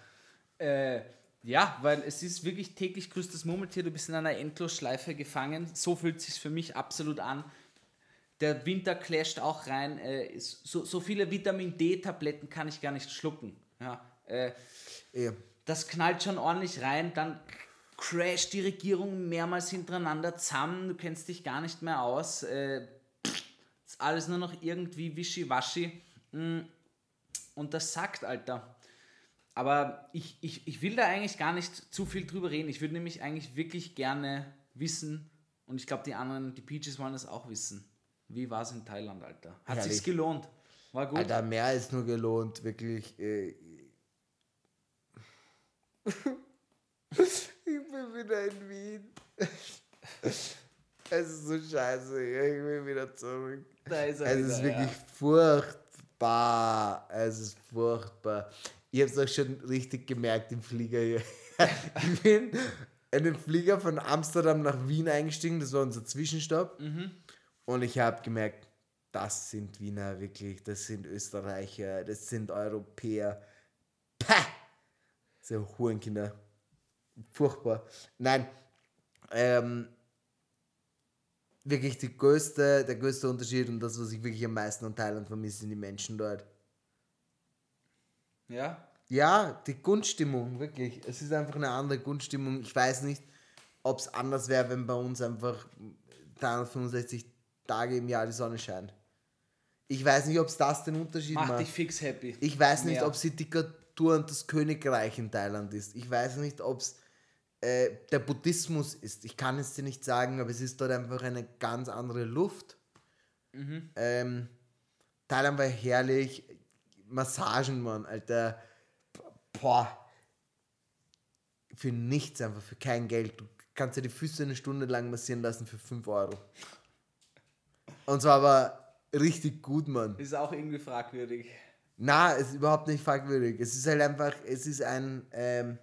Äh, ja, weil es ist wirklich täglich grüßt das Murmeltier, du bist in einer Endlosschleife gefangen. So fühlt es sich für mich absolut an. Der Winter clasht auch rein. Äh, so, so viele Vitamin D-Tabletten kann ich gar nicht schlucken. Ja, äh, Ja. das knallt schon ordentlich rein. Dann crasht die Regierung mehrmals hintereinander zusammen. Du kennst dich gar nicht mehr aus. Äh, ist alles nur noch irgendwie wischiwaschi. Mm. Und das sagt, Alter. Aber ich, ich, ich will da eigentlich gar nicht zu viel drüber reden. Ich würde nämlich eigentlich wirklich gerne wissen, und ich glaube, die anderen, die Peaches wollen das auch wissen. Wie war es in Thailand, Alter? Hat Herrlich. sich's gelohnt? War gut? Alter, mehr als nur gelohnt, wirklich. Äh, ich bin wieder in Wien. Es ist so scheiße. Ich will wieder zurück. Da ist er Es wieder, ist wirklich ja. furchtbar. Es ist furchtbar. Ich habe es auch schon richtig gemerkt im Flieger hier. Ich bin in den Flieger von Amsterdam nach Wien eingestiegen. Das war unser Zwischenstopp. Und ich habe gemerkt, das sind Wiener wirklich, das sind Österreicher, das sind Europäer. Pah! So Hurenkinder. Furchtbar. Nein, ähm, wirklich die größte, der größte Unterschied und das, was ich wirklich am meisten an Thailand vermisse, sind die Menschen dort. Ja? Ja, die Grundstimmung, wirklich. Es ist einfach eine andere Grundstimmung. Ich weiß nicht, ob es anders wäre, wenn bei uns einfach 365 Tage im Jahr die Sonne scheint. Ich weiß nicht, ob es das den Unterschied Mach macht. dich fix happy. Ich weiß nicht, Mehr. ob es die Diktatur und das Königreich in Thailand ist. Ich weiß nicht, ob es äh, der Buddhismus ist. Ich kann es dir nicht sagen, aber es ist dort einfach eine ganz andere Luft. Ähm, Thailand war herrlich. Massagen, Mann, Alter. Boah. Für nichts einfach, für kein Geld. Du kannst dir die Füße eine Stunde lang massieren lassen für 5 Euro. Und zwar aber richtig gut, Mann. Ist auch irgendwie fragwürdig. Na, es ist überhaupt nicht fragwürdig. Es ist halt einfach, es ist ein, ähm,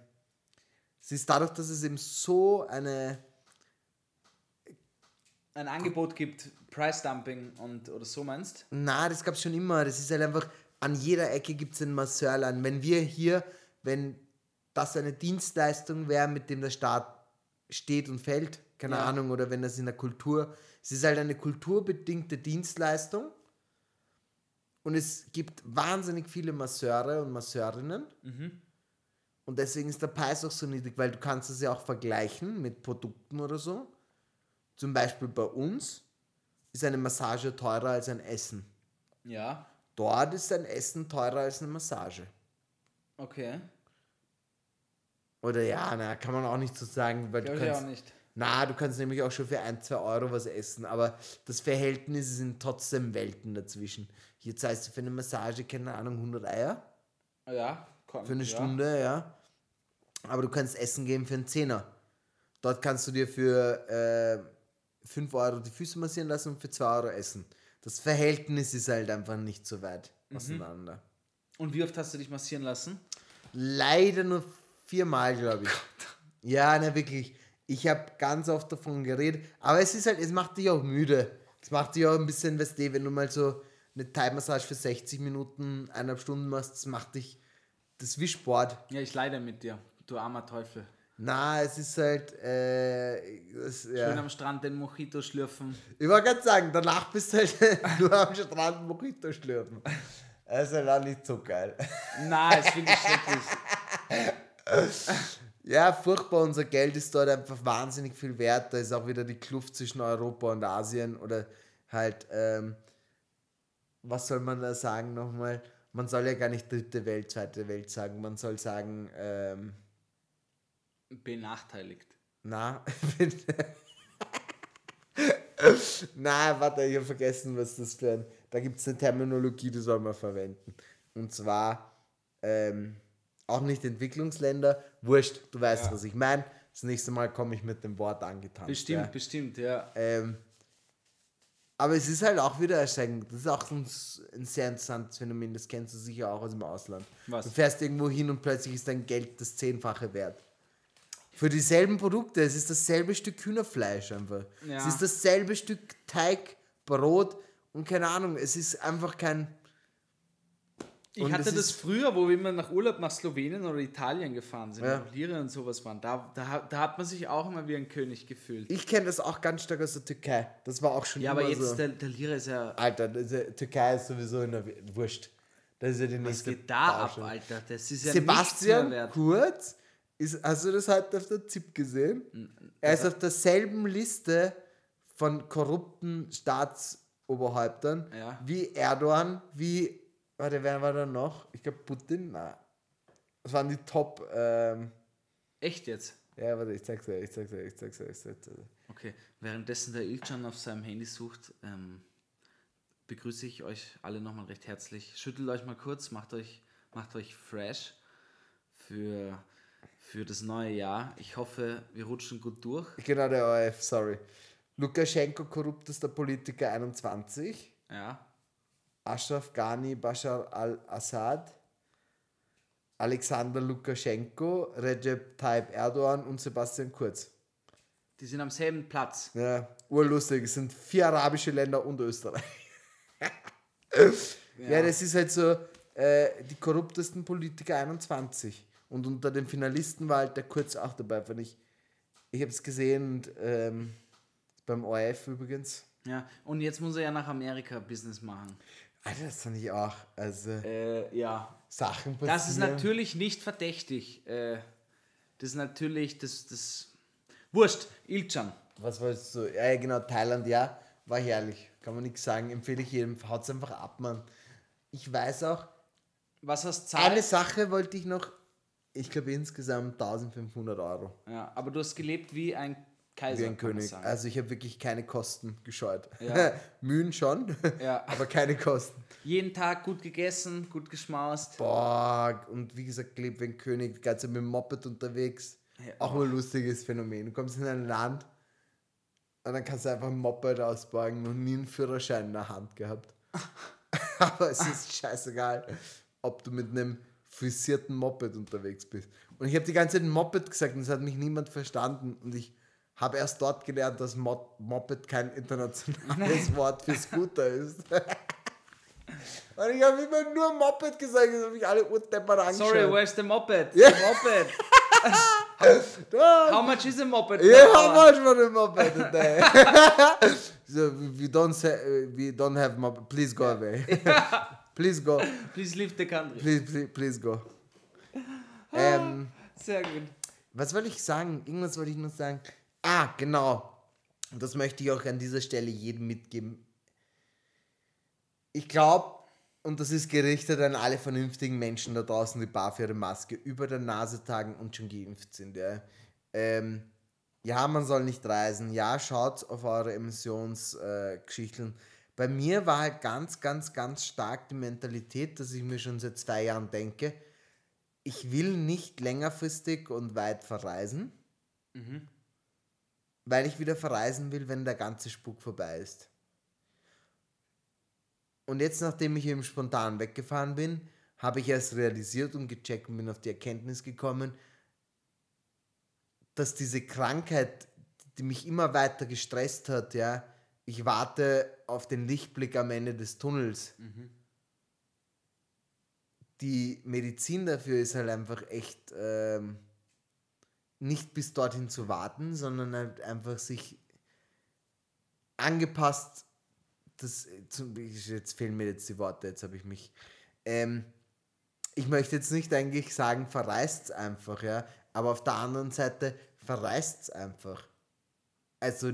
es ist dadurch, dass es eben so eine, Ein Angebot gibt, Price Dumping und oder so meinst? na, das gab es schon immer. Das ist halt einfach, an jeder Ecke gibt es einen Masseurladen. Wenn wir hier, wenn das eine Dienstleistung wäre, mit dem der Staat steht und fällt, keine Ja. Ahnung, oder wenn das in der Kultur, es ist halt eine kulturbedingte Dienstleistung. Und es gibt wahnsinnig viele Masseure und Masseurinnen. Und deswegen ist der Preis auch so niedrig, weil du kannst es ja auch vergleichen mit Produkten oder so. Zum Beispiel bei uns ist eine Massage teurer als ein Essen. Ja. Dort ist ein Essen teurer als eine Massage. Okay. Oder ja, na, kann man auch nicht so sagen, weil du Glaube ich kannst, auch nicht. na, du kannst nämlich auch schon für ein, zwei Euro was essen, aber das Verhältnis sind trotzdem Welten dazwischen. Hier zahlst du für eine Massage, keine Ahnung, 100 Eier Ja. Komm, für eine ja. Stunde, ja. Aber du kannst Essen geben für einen Zehner. Dort kannst du dir für äh, 5 Euro die Füße massieren lassen und für 2 Euro essen. Das Verhältnis ist halt einfach nicht so weit Mhm. auseinander. Und wie oft hast du dich massieren lassen? Leider nur viermal, glaube ich. Ja, ne, wirklich. Ich habe ganz oft davon geredet. Aber es ist halt, es macht dich auch müde. Es macht dich auch ein bisschen, weißt du, wenn du mal so eine Thai-Massage für 60 Minuten, eineinhalb Stunden machst, das macht dich, das ist wie Sport. Ja, ich leide mit dir. Du armer Teufel. Na, es ist halt, äh, das, Schön ja. am Strand den Mojito schlürfen. Ich wollte gerade sagen, danach bist du halt nur am Strand Mojito schlürfen. Das ist halt auch nicht so geil. Nein, das finde ich schrecklich. Ja, furchtbar. Unser Geld ist dort einfach wahnsinnig viel wert. Da ist auch wieder die Kluft zwischen Europa und Asien oder halt, ähm, was soll man da sagen nochmal? Man soll ja gar nicht dritte Welt, zweite Welt sagen. Man soll sagen, ähm, Benachteiligt. na, na, warte, ich habe vergessen, was das für ein. Da gibt es eine Terminologie, die soll man verwenden. Und zwar ähm, auch nicht Entwicklungsländer. Wurscht, du weißt, was ich meine. Das nächste Mal komme ich mit dem Wort angetan. Bestimmt, Ja. bestimmt, ja. Ähm, aber es ist halt auch wieder erschreckend. Das ist auch ein, ein sehr interessantes Phänomen. Das kennst du sicher auch aus dem Ausland. Was? Du fährst irgendwo hin und plötzlich ist dein Geld das Zehnfache wert. Für dieselben Produkte. Es ist dasselbe Stück Hühnerfleisch einfach. Ja. Es ist dasselbe Stück Teig, Brot und keine Ahnung. Es ist einfach kein. Ich Und hatte das früher, wo wir immer nach Urlaub nach Slowenien oder Italien gefahren sind, Ja. nach Lira und sowas waren. Da, da, da hat man sich auch immer wie ein König gefühlt. Ich kenne das auch ganz stark aus der Türkei. Das war auch schon Ja, immer aber jetzt so. der, der Lira ist ja. Alter, ist, Türkei ist sowieso in der W- Wurscht. Das ist ja die Was nächste geht da ab, Baustelle. Alter? Das ist ja Sebastian. Kurz, ist, hast du das heute auf der ZIP gesehen? Er ist auf derselben Liste von korrupten Staatsoberhäuptern Ja. wie Erdogan, wie, warte, wer war da noch? Ich glaube Putin, nein. Das waren die Top, ähm, Echt jetzt? ja, warte, ich zeig's dir, ich zeig's dir, ich zeig's dir, ich zeig's dir. Okay, währenddessen der Ilchan auf seinem Handy sucht, ähm, begrüße ich euch alle nochmal recht herzlich. Schüttelt euch mal kurz, macht euch, macht euch fresh für, für das neue Jahr. Ich hoffe, wir rutschen gut durch. Genau, der ORF, sorry. Lukaschenko, korruptester Politiker 21. Ja, Ashraf Ghani, Bashar al-Assad, Alexander Lukaschenko, Recep Tayyip Erdogan und Sebastian Kurz. die sind am selben Platz. Ja, urlustig. Es sind vier arabische Länder und Österreich. ja. das ist halt so äh, die korruptesten Politiker 21. Und unter den Finalisten war halt der Kurz auch dabei, fand ich. Ich habe es gesehen und ähm, beim ORF übrigens. Ja, und jetzt muss er ja nach Amerika Business machen. Alter, das fand ich auch. Also Äh, ja. Sachen passieren. Das ist natürlich nicht verdächtig. Äh, das ist natürlich, das, das. Wurscht, Ilchan. Was wolltest du? Ja, ja, genau, Thailand, ja, war herrlich. kann man nichts sagen. Empfehle ich jedem, haut's einfach ab, Mann. Ich weiß auch, Was hast du eine? Sache wollte ich noch, ich glaube insgesamt 1500 Euro. Ja, aber du hast gelebt wie ein Kaiser. Wie ein König. Also ich habe wirklich keine Kosten gescheut. Ja. Mühen schon, Ja. aber keine Kosten. Jeden Tag gut gegessen, gut geschmaust. Boah, und wie gesagt, gelebt wie ein König, die ganze Zeit mit dem Moped unterwegs. Ja. Auch mal ein lustiges Phänomen. Du kommst in ein Land und dann kannst du einfach ein Moped ausborgen, noch nie einen Führerschein in der Hand gehabt. Aber es ist scheißegal, ob du mit einem frisierten Moped unterwegs bist. Und ich habe die ganze Zeit Moped gesagt und es hat mich niemand verstanden. Und ich habe erst dort gelernt, dass Mo Moped kein internationales Wort für Scooter ist. und ich habe immer nur Moped gesagt, das habe ich alle Urtepper angeschaut. Sorry, where's the moped? The moped. How much is a moped? Yeah, how much for the moped today? so we don't say, we don't have moped. Please go away. Please go. Please leave the country. Please, please, please go. Ähm, Sehr gut. was wollte ich sagen? Irgendwas wollte ich noch sagen. Ah, genau. Das möchte ich auch an dieser Stelle jedem mitgeben. Ich glaube, und das ist gerichtet an alle vernünftigen Menschen da draußen, die bar für ihre Maske über der Nase tragen und schon geimpft sind. Ja, ähm, ja man soll nicht reisen. Ja, schaut auf eure Emissionsgeschichten. Bei mir war halt ganz, ganz, ganz stark die Mentalität, dass ich mir schon seit zwei Jahren denke, ich will nicht längerfristig und weit verreisen, weil ich wieder verreisen will, wenn der ganze Spuk vorbei ist. Und jetzt, nachdem ich eben spontan weggefahren bin, habe ich erst realisiert und gecheckt und bin auf die Erkenntnis gekommen, dass diese Krankheit, die mich immer weiter gestresst hat, ja, ich warte auf den Lichtblick am Ende des Tunnels. Die Medizin dafür ist halt einfach echt ähm, nicht bis dorthin zu warten, sondern halt einfach sich angepasst das, jetzt fehlen mir jetzt die Worte, jetzt habe ich mich. Ähm, ich möchte jetzt nicht eigentlich sagen, verreist einfach, ja, aber auf der anderen Seite verreist einfach. Also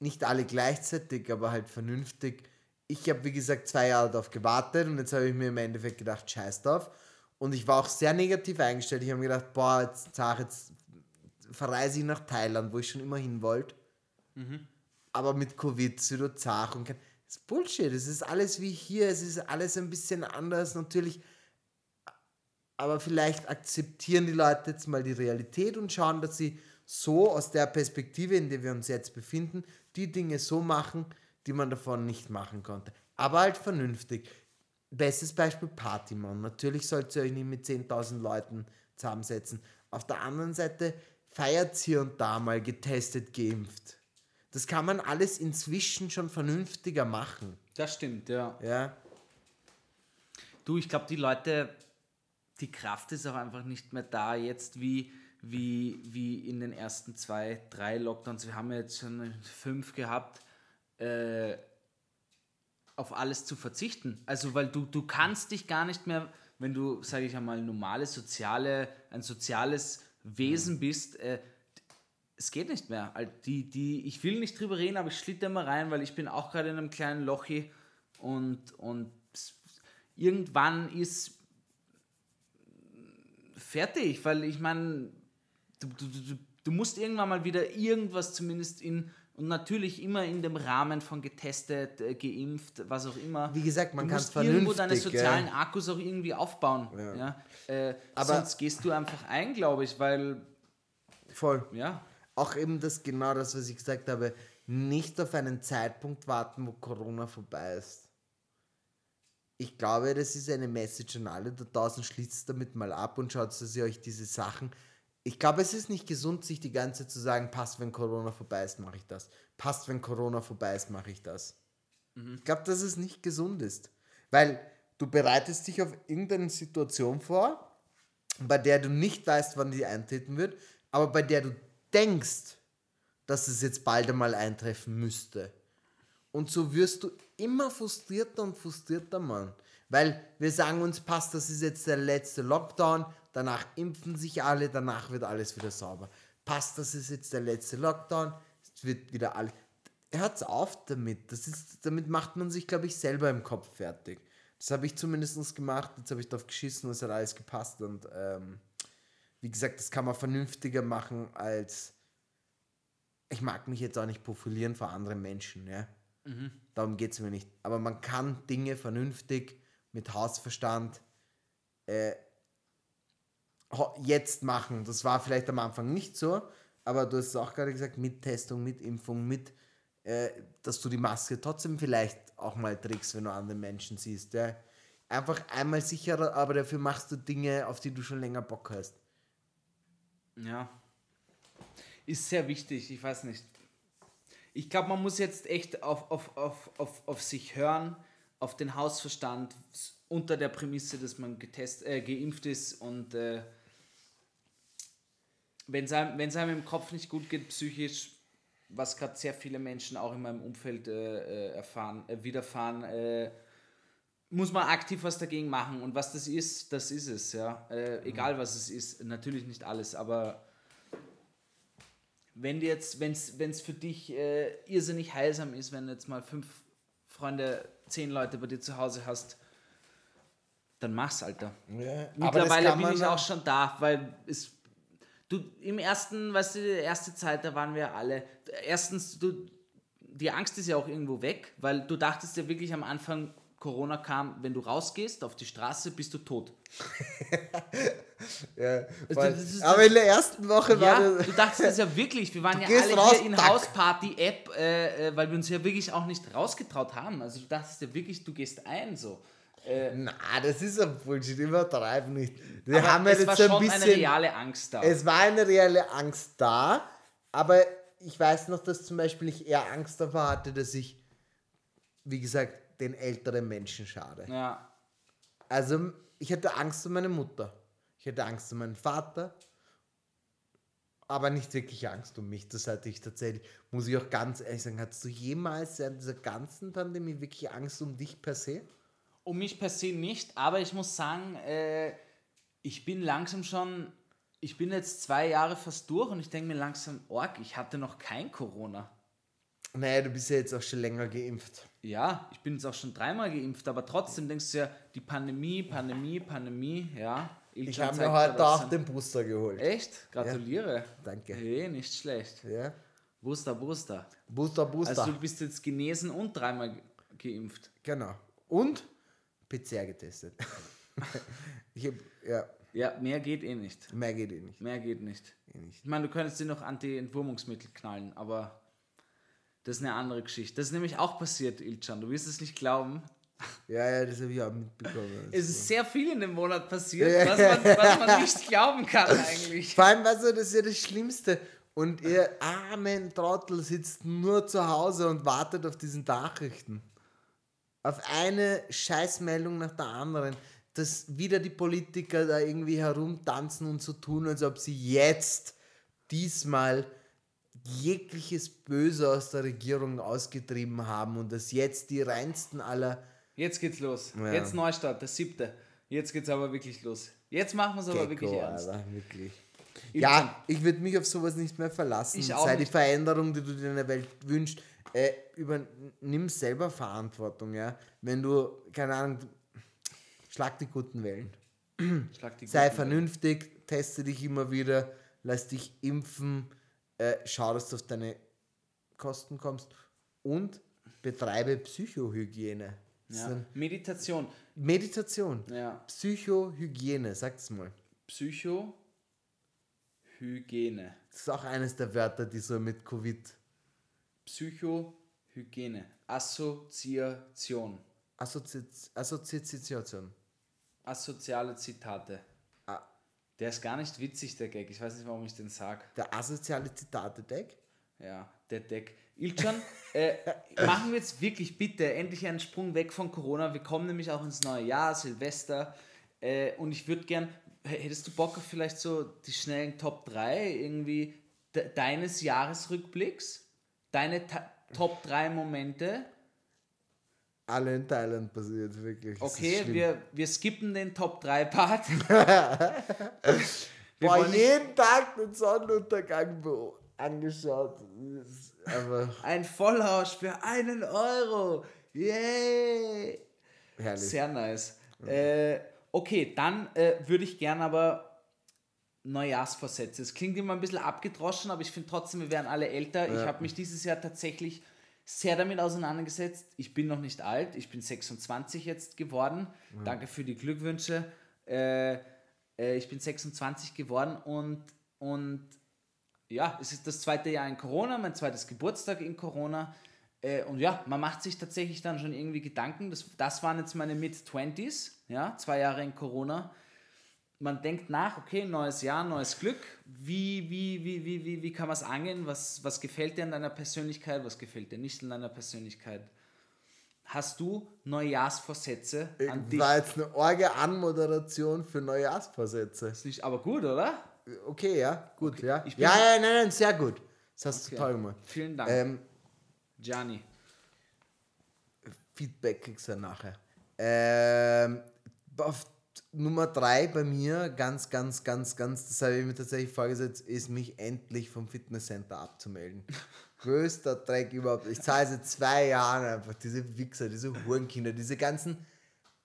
nicht alle gleichzeitig, aber halt vernünftig. Ich habe, wie gesagt, zwei Jahre darauf gewartet und jetzt habe ich mir im Endeffekt gedacht, scheiß drauf. Und ich war auch sehr negativ eingestellt. Ich habe mir gedacht, boah, jetzt, sag, jetzt verreise ich nach Thailand, wo ich schon immer hin wollte aber mit Covid zart und kein. Das ist Bullshit. Es ist alles wie hier. Es ist alles ein bisschen anders natürlich. Aber vielleicht akzeptieren die Leute jetzt mal die Realität und schauen, dass sie so aus der Perspektive, in der wir uns jetzt befinden, die Dinge so machen, die man davon nicht machen konnte. Aber halt vernünftig. Bestes Beispiel Partymann. Natürlich sollt ihr euch nicht mit 10.000 Leuten zusammensetzen. Auf der anderen Seite feiert hier und da mal getestet, geimpft. Das kann man alles inzwischen schon vernünftiger machen. Das stimmt, ja. Ja, Du, ich glaube, die Leute, die Kraft ist auch einfach nicht mehr da jetzt wie, wie, wie in den ersten zwei, drei Lockdowns. Wir haben ja jetzt schon fünf gehabt, äh, auf alles zu verzichten. Also, weil du, du kannst dich gar nicht mehr, wenn du, sage ich einmal, normale, soziale, ein soziales Wesen bist, äh, es geht nicht mehr. Die, die, ich will nicht drüber reden, aber ich schlitter immer rein, weil ich bin auch gerade in einem kleinen Lochi und, und irgendwann ist fertig, weil ich meine, du, du, du, du musst irgendwann mal wieder irgendwas zumindest in und natürlich immer in dem Rahmen von getestet, äh, geimpft, was auch immer. Wie gesagt, man du kann's musst irgendwo deine vernünftig, sozialen ja. Akkus auch irgendwie aufbauen. Ja. Äh, Aber- sonst gehst du einfach ein, glaube ich, weil voll. ja, Auch eben das genau das, was ich gesagt habe, nicht auf einen Zeitpunkt warten, wo Corona vorbei ist. Ich glaube, das ist eine Message an alle da draußen. Schließt damit mal ab und schaut, dass ihr euch diese Sachen. Ich glaube, es ist nicht gesund, sich die ganze Zeit zu sagen, passt, wenn Corona vorbei ist, mache ich das. Passt, wenn Corona vorbei ist, mache ich das. Ich glaube, dass es nicht gesund ist. Weil du bereitest dich auf irgendeine Situation vor, bei der du nicht weißt, wann die eintreten wird, aber bei der du denkst, dass es jetzt bald einmal eintreffen müsste. Und so wirst du immer frustrierter und frustrierter, Mann. Weil wir sagen uns, passt, das ist jetzt der letzte Lockdown, danach impfen sich alle, danach wird alles wieder sauber. Passt, das ist jetzt der letzte Lockdown, es wird wieder alles. hört's auf damit. Das ist, damit macht man sich, glaube ich, selber im Kopf fertig. Das habe ich zumindest gemacht. Jetzt habe ich drauf geschissen, es hat alles gepasst. Und ähm, wie gesagt, das kann man vernünftiger machen als. Ich mag mich jetzt auch nicht profilieren vor anderen Menschen, ja. Darum geht es mir nicht. Aber man kann Dinge vernünftig mit Hausverstand äh, jetzt machen. Das war vielleicht am Anfang nicht so, aber du hast es auch gerade gesagt, mit Testung, mit Impfung, mit, äh, dass du die Maske trotzdem vielleicht auch mal trägst, wenn du andere Menschen siehst. Ja. Einfach einmal sicherer, aber dafür machst du Dinge, auf die du schon länger Bock hast. Ja. Ist sehr wichtig, ich weiß nicht. Ich glaube, man muss jetzt echt auf, auf, auf, auf, auf sich hören, auf den Hausverstand, unter der Prämisse, dass man getest, äh, geimpft ist und äh, wenn es einem, wenn's einem im Kopf nicht gut geht, psychisch, was gerade sehr viele Menschen auch in meinem Umfeld äh, äh, erfahren, äh, widerfahren, äh, muss man aktiv was dagegen machen. Und was das ist, das ist es, ja. Äh, egal was es ist, natürlich nicht alles, aber wenn jetzt, wenn es für dich äh, irrsinnig heilsam ist, wenn du jetzt mal fünf Freunde, zehn Leute bei dir zu Hause hast, dann mach's, Alter. Ja, Mittlerweile bin ich auch schon da, weil es. Du, im ersten, weißt du, die erste Zeit, da waren wir alle. Erstens, du, die Angst ist ja auch irgendwo weg, weil du dachtest ja wirklich am Anfang, Corona kam, wenn du rausgehst auf die Straße, bist du tot. Ja, ist- aber in der ersten Woche war Ja, das. du dachtest das ja wirklich. Wir waren ja alle raus, hier in. Hausparty-App, äh, äh, weil wir uns ja wirklich auch nicht rausgetraut haben. Also du dachtest ja wirklich, du gehst ein so. Na, das ist ein Bullshit, übertreib nicht. Wir haben es jetzt war so ein schon bisschen. eine reale Angst da. Es war eine reelle Angst da, aber ich weiß noch, dass zum Beispiel ich eher Angst davor hatte, dass ich, wie gesagt, den älteren Menschen schade. ja. Also ich hatte Angst um meine Mutter. Ich hatte Angst um meinen Vater. Aber nicht wirklich Angst um mich. Das hatte ich tatsächlich, muss ich auch ganz ehrlich sagen, hattest du jemals während dieser ganzen Pandemie wirklich Angst um dich per se? Um mich per se nicht, aber ich muss sagen, äh, ich bin langsam schon, ich bin jetzt zwei Jahre fast durch und ich denke mir langsam, Org, ich hatte noch kein Corona. Naja, du bist ja jetzt auch schon länger geimpft. Ja, ich bin jetzt auch schon dreimal geimpft, aber trotzdem denkst du ja, die Pandemie, Pandemie, Pandemie, ja. Ich Ilkan habe mir ja, heute auch den Booster geholt. Echt? Gratuliere. Danke. Hey, nicht schlecht. Ja. Booster, Booster. Booster, Booster. Also du bist jetzt genesen und dreimal ge- geimpft. genau. Und PCR getestet. ich hab, ja, Ja, mehr geht eh nicht. mehr geht eh nicht. Mehr geht nicht. Eh nicht. Ich meine, du könntest dir noch Anti-Entwurmungsmittel knallen, aber das ist eine andere Geschichte. Das ist nämlich auch passiert, Ilchan. Du wirst es nicht glauben. Ja, ja, das habe ich auch mitbekommen. Es ist sehr viel in dem Monat passiert, Ja. was man, was man nicht glauben kann eigentlich. Vor allem, weißt du, das ist ja das Schlimmste. Und ihr armen Trottel sitzt nur zu Hause und wartet auf diesen Nachrichten. Auf eine Scheißmeldung nach der anderen. Dass wieder die Politiker da irgendwie herumtanzen und so tun, als ob sie jetzt diesmal jegliches Böse aus der Regierung ausgetrieben haben und dass jetzt die reinsten aller Jetzt geht's los. Ja. Jetzt Neustart, der siebte. Jetzt geht's aber wirklich los. Jetzt machen wir es aber wirklich Gecko, ernst. Alter, wirklich. Ilchan, Ja, ich würde mich auf sowas nicht mehr verlassen. Ich auch Sei die nicht. Veränderung, die du dir in der Welt wünschst, äh, übernimm selber Verantwortung, ja. Wenn du, keine Ahnung, schlag die guten Wellen. die Sei Gurken. vernünftig, teste dich immer wieder, lass dich impfen, äh, schau, dass du auf deine Kosten kommst und betreibe Psychohygiene. Ja. Meditation. Meditation. Ja. Psychohygiene, sag's mal. Psycho. Hygiene. Das ist auch eines der Wörter, die so mit Covid Psychohygiene. Assoziation. Assozi Assoziation. Asoziale Zitate. Ah. Der ist gar nicht witzig, der Gag. Ich weiß nicht, warum ich den sag. Der asoziale Zitate-Deck? Ja, der Deck. Ilchan, äh, machen wir jetzt wirklich bitte endlich einen Sprung weg von Corona. Wir kommen nämlich auch ins neue Jahr, Silvester. Äh, und ich würde gern, hättest du Bock auf vielleicht so die schnellen Top 3 irgendwie de deines Jahresrückblicks? Deine Ta Top 3 Momente? Alle in Thailand passiert, wirklich. Das Okay, wir, wir skippen den Top 3 Part. Wir Boah, jeden Tag den Sonnenuntergang angeschaut. Aber Ein Vollrausch für einen Euro. Yay! herrlich. Sehr nice. Äh, okay, dann äh, würde ich gern aber Neujahrsvorsätze. Es klingt immer ein bisschen abgedroschen, aber ich finde trotzdem, wir werden alle älter. Ich habe mich dieses Jahr tatsächlich sehr damit auseinandergesetzt. Ich bin noch nicht alt, ich bin 26 jetzt geworden. Danke für die Glückwünsche. Äh, äh, ich bin 26 geworden und, und ja, es ist das zweite Jahr in Corona, mein zweites Geburtstag in Corona. Äh, und ja, man macht sich tatsächlich dann schon irgendwie Gedanken. Das, das waren jetzt meine Mid-20s, ja, zwei Jahre in Corona. Man denkt nach, okay, neues Jahr, neues Glück. Wie, wie, wie, wie, wie, wie kann man es angehen? Was, was gefällt dir an deiner Persönlichkeit? Was gefällt dir nicht an deiner Persönlichkeit? Hast du Neujahrsvorsätze an dich? War jetzt eine orge Anmoderation für Neujahrsvorsätze. Ist nicht, aber gut, oder? Okay, ja, gut, ja. ich bin- Ja, ja, nein, nein, sehr gut. Das hast Okay. du toll gemacht. Vielen Dank. Ähm, Gianni. Feedback kriegst du nachher. Ähm, auf Nummer drei bei mir, ganz, ganz, ganz, ganz, das habe ich mir tatsächlich vorgesetzt, ist mich endlich vom Fitnesscenter abzumelden. Größter Dreck überhaupt. Ich zahle seit zwei Jahren einfach diese Wichser, diese Hurenkinder, diese ganzen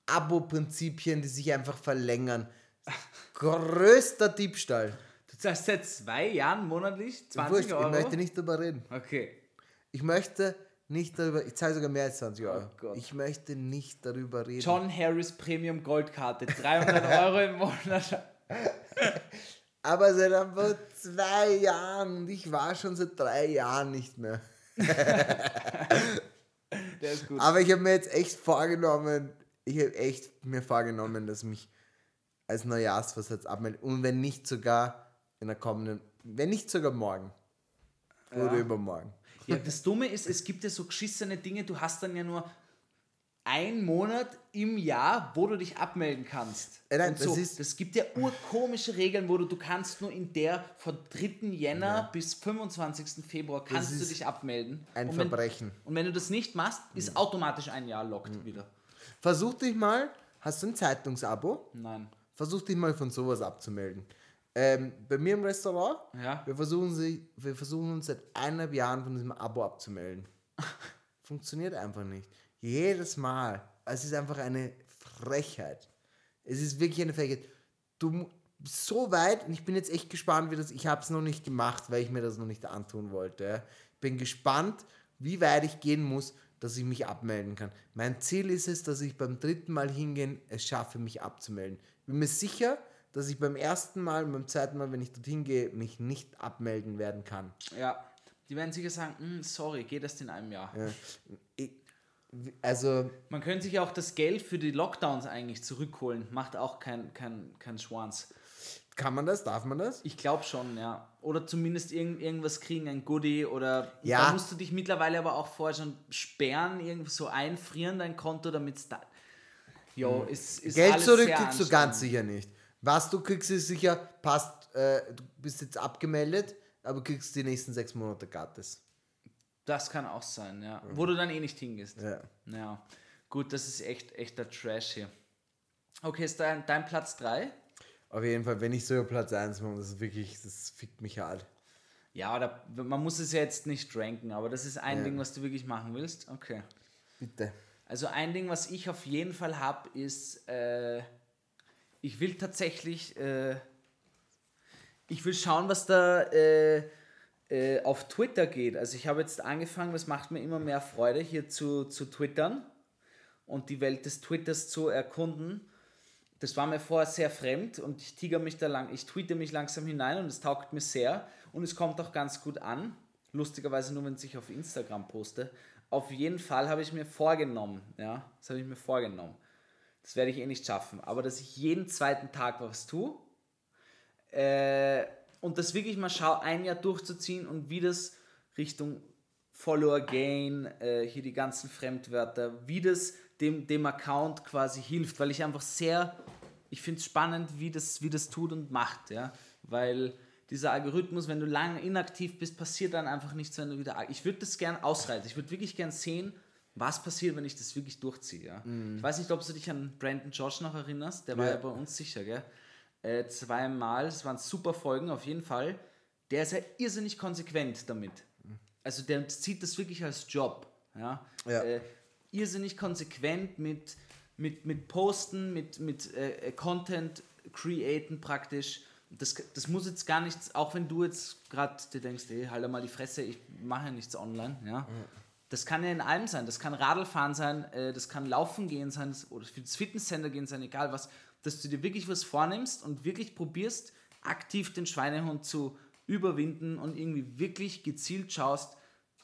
Abo-Prinzipien, die sich einfach verlängern. Größter Diebstahl. Du zahlst seit zwei Jahren monatlich 20 Wurscht, Euro? ich möchte nicht darüber reden. Okay. Ich möchte nicht darüber, ich zahle sogar mehr als 20 Euro. Oh Gott. ich möchte nicht darüber reden. John Harris Premium Goldkarte, 300 Euro im Monat. Aber seit einfach zwei Jahren und ich war schon seit drei Jahren nicht mehr. Der ist gut. Aber ich habe mir jetzt echt vorgenommen, ich habe echt mir vorgenommen, dass mich als Neujahrsvorsatz abmelde. Und wenn nicht sogar in der kommenden, wenn nicht sogar morgen oder übermorgen. Ja, das Dumme ist, es gibt ja so geschissene Dinge, du hast dann ja nur einen Monat im Jahr, wo du dich abmelden kannst. Äh, nein, so, das ist- das gibt ja urkomische Regeln, wo du, du kannst nur in der von 3. Jänner bis 25. Februar kannst du ist dich abmelden. ein und wenn, Verbrechen. Und wenn du das nicht machst, ist automatisch ein Jahr lockt wieder. Versuch dich mal, hast du ein Zeitungsabo? Nein. Versuch dich mal von sowas abzumelden. Ähm, bei mir im Restaurant, Ja. wir, versuchen sie, wir versuchen uns seit eineinhalb Jahren von diesem Abo abzumelden. Funktioniert einfach nicht. Jedes Mal. Es ist einfach eine Frechheit. Es ist wirklich eine Frechheit. Du so weit, und ich bin jetzt echt gespannt, wie das. Ich habe es noch nicht gemacht, weil ich mir das noch nicht antun wollte. Ich bin gespannt, wie weit ich gehen muss, dass ich mich abmelden kann. Mein Ziel ist es, dass ich beim dritten Mal hingehen es schaffe, mich abzumelden. Bin mir sicher, dass ich beim ersten Mal und beim zweiten Mal, wenn ich dorthin gehe, mich nicht abmelden werden kann. Ja. Die werden sicher sagen, "Mm, sorry, geht erst in einem Jahr. Ja. Ich, also, Man könnte sich auch das Geld für die Lockdowns eigentlich zurückholen. Macht auch kein, kein, kein Schwanz. kann man das? Darf man das? Ich glaube schon, ja. Oder zumindest irgend, irgendwas kriegen, ein Goodie oder Ja. da musst du dich mittlerweile aber auch vorher schon sperren, irgendwie so einfrieren dein Konto, damit es da. Jo, ist, ist Hm. Geld zurück kriegst du ganz sicher nicht. Was du kriegst, ist sicher, passt, äh, du bist jetzt abgemeldet, aber kriegst die nächsten sechs Monate gratis. Das kann auch sein, ja. Wo du dann eh nicht hingehst. Ja. Ja. Gut, das ist echt echter Trash hier. Okay, ist dein, dein Platz 3? Auf jeden Fall, wenn ich sogar Platz 1 mache, das ist wirklich, das fickt mich hart. Ja, oder man muss es ja jetzt nicht ranken, aber das ist ein Ja. Ding, was du wirklich machen willst. Okay. Bitte. Also ein Ding, was ich auf jeden Fall habe, ist, äh, ich will tatsächlich, äh, ich will schauen, was da äh, äh, auf Twitter geht. Also ich habe jetzt angefangen, das macht mir immer mehr Freude, hier zu, zu twittern und die Welt des Twitters zu erkunden. Das war mir vorher sehr fremd und ich tiger mich da lang, ich tweete mich langsam hinein und es taugt mir sehr und es kommt auch ganz gut an. Lustigerweise nur, wenn ich auf Instagram poste. Auf jeden Fall habe ich mir vorgenommen, ja, das habe ich mir vorgenommen. Das werde ich eh nicht schaffen, aber dass ich jeden zweiten Tag was tue äh, und das wirklich mal schaue, ein Jahr durchzuziehen und wie das Richtung Follower Gain, äh, hier die ganzen Fremdwörter, wie das dem, dem Account quasi hilft, weil ich einfach sehr, ich finde es spannend, wie das, wie das tut und macht, ja, weil dieser Algorithmus, wenn du lange inaktiv bist, passiert dann einfach nichts, wenn du wieder, ich würde das gern ausreizen, ich würde wirklich gern sehen, was passiert, wenn ich das wirklich durchziehe, ja. Ich weiß nicht, ob du dich an Brandon Josh noch erinnerst, der war Ja. ja bei uns sicher, gell, äh, zweimal, das waren super Folgen auf jeden Fall, der ist ja irrsinnig konsequent damit. also der sieht das wirklich als Job. Ja? Ja. Äh, irrsinnig konsequent mit, mit, mit Posten, mit, mit äh, Content createn praktisch. Das, das muss jetzt gar nichts, auch wenn du jetzt gerade dir denkst, ey, halt mal die Fresse, ich mache ja nichts online, ja. Das kann ja in allem sein. Das kann Radlfahren sein, äh, das kann Laufen gehen sein, das, oder ins Fitnesscenter gehen sein, egal was. Dass du dir wirklich was vornimmst und wirklich probierst, aktiv den Schweinehund zu überwinden und irgendwie wirklich gezielt schaust,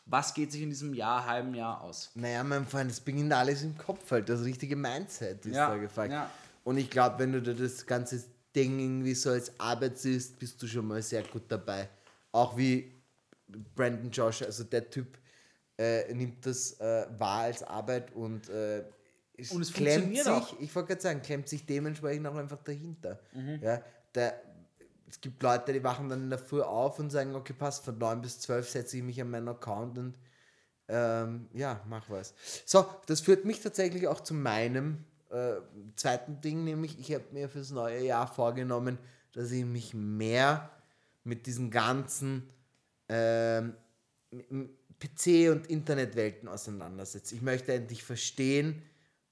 was geht sich in diesem Jahr, halben Jahr aus. Naja, mein Freund, es beginnt alles im Kopf halt. Das richtige Mindset ist Ja, da gefragt. ja. Und ich glaube, wenn du dir das ganze Ding irgendwie so als Arbeit siehst, bist du schon mal sehr gut dabei. Auch wie Brandon Josh, also der Typ äh, nimmt das äh, wahr als Arbeit und, äh, es Und es klemmt sich, auch. ich wollte gerade sagen, klemmt sich dementsprechend auch einfach dahinter. Mhm. Ja, der, es gibt Leute, die wachen dann in der Früh auf und sagen, okay, passt, von 9 bis 12 setze ich mich an meinen Account und ähm, ja, mach was. So, das führt mich tatsächlich auch zu meinem äh, zweiten Ding, nämlich ich habe mir fürs neue Jahr vorgenommen, dass ich mich mehr mit diesen ganzen ähm, PC- und Internetwelten auseinandersetze. Ich möchte endlich verstehen,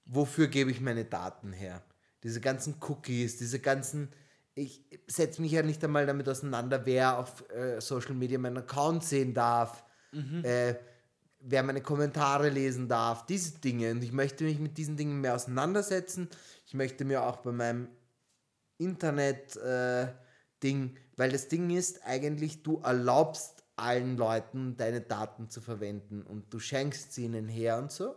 wofür gebe ich meine Daten her. Diese ganzen Cookies, diese ganzen... Ich setze mich ja nicht einmal damit auseinander, wer auf äh, Social Media meinen Account sehen darf, äh, wer meine Kommentare lesen darf, diese Dinge. Und ich möchte mich mit diesen Dingen mehr auseinandersetzen. Ich möchte mir auch bei meinem Internet-Ding, weil das Ding ist eigentlich, du erlaubst allen Leuten deine Daten zu verwenden und du schenkst sie ihnen her und so.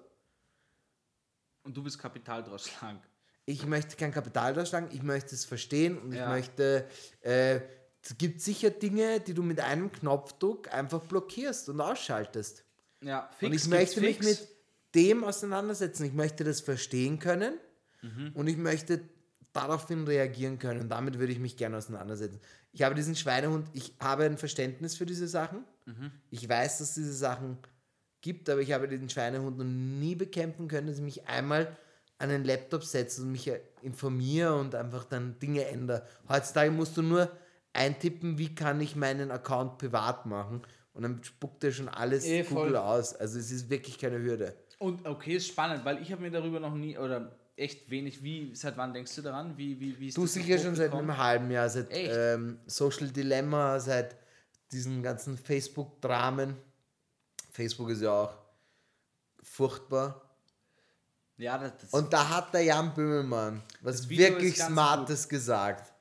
Und du bist Kapital draus schlagen. Ich möchte kein Kapital darschlagen, ich möchte es verstehen und Ja. ich möchte, äh, es gibt sicher Dinge, die du mit einem Knopfdruck einfach blockierst und ausschaltest. Ja, und ich möchte mich fix. mit dem auseinandersetzen. Ich möchte das verstehen können Mhm. und ich möchte daraufhin reagieren können. Und damit würde ich mich gerne auseinandersetzen. Ich habe diesen Schweinehund, ich habe ein Verständnis für diese Sachen. Mhm. Ich weiß, dass es diese Sachen gibt, aber ich habe diesen Schweinehund noch nie bekämpfen können, dass ich mich einmal an einen Laptop setze und mich äh, informiere und einfach dann Dinge ändere. Heutzutage musst du nur eintippen, wie kann ich meinen Account privat machen und dann spuckt er schon alles voll. Google aus. Also es ist wirklich keine Hürde. Und okay, ist spannend, weil ich habe mir darüber noch nie, oder echt wenig, wie, seit wann denkst du daran? Wie, wie, wie Du sicher schon seit einem halben Jahr, seit ähm, Social Dilemma, seit diesen ganzen Facebook-Dramen. Facebook ist ja auch furchtbar. Ja, Und da hat der Jan Böhmermann was wirklich Smartes gesagt.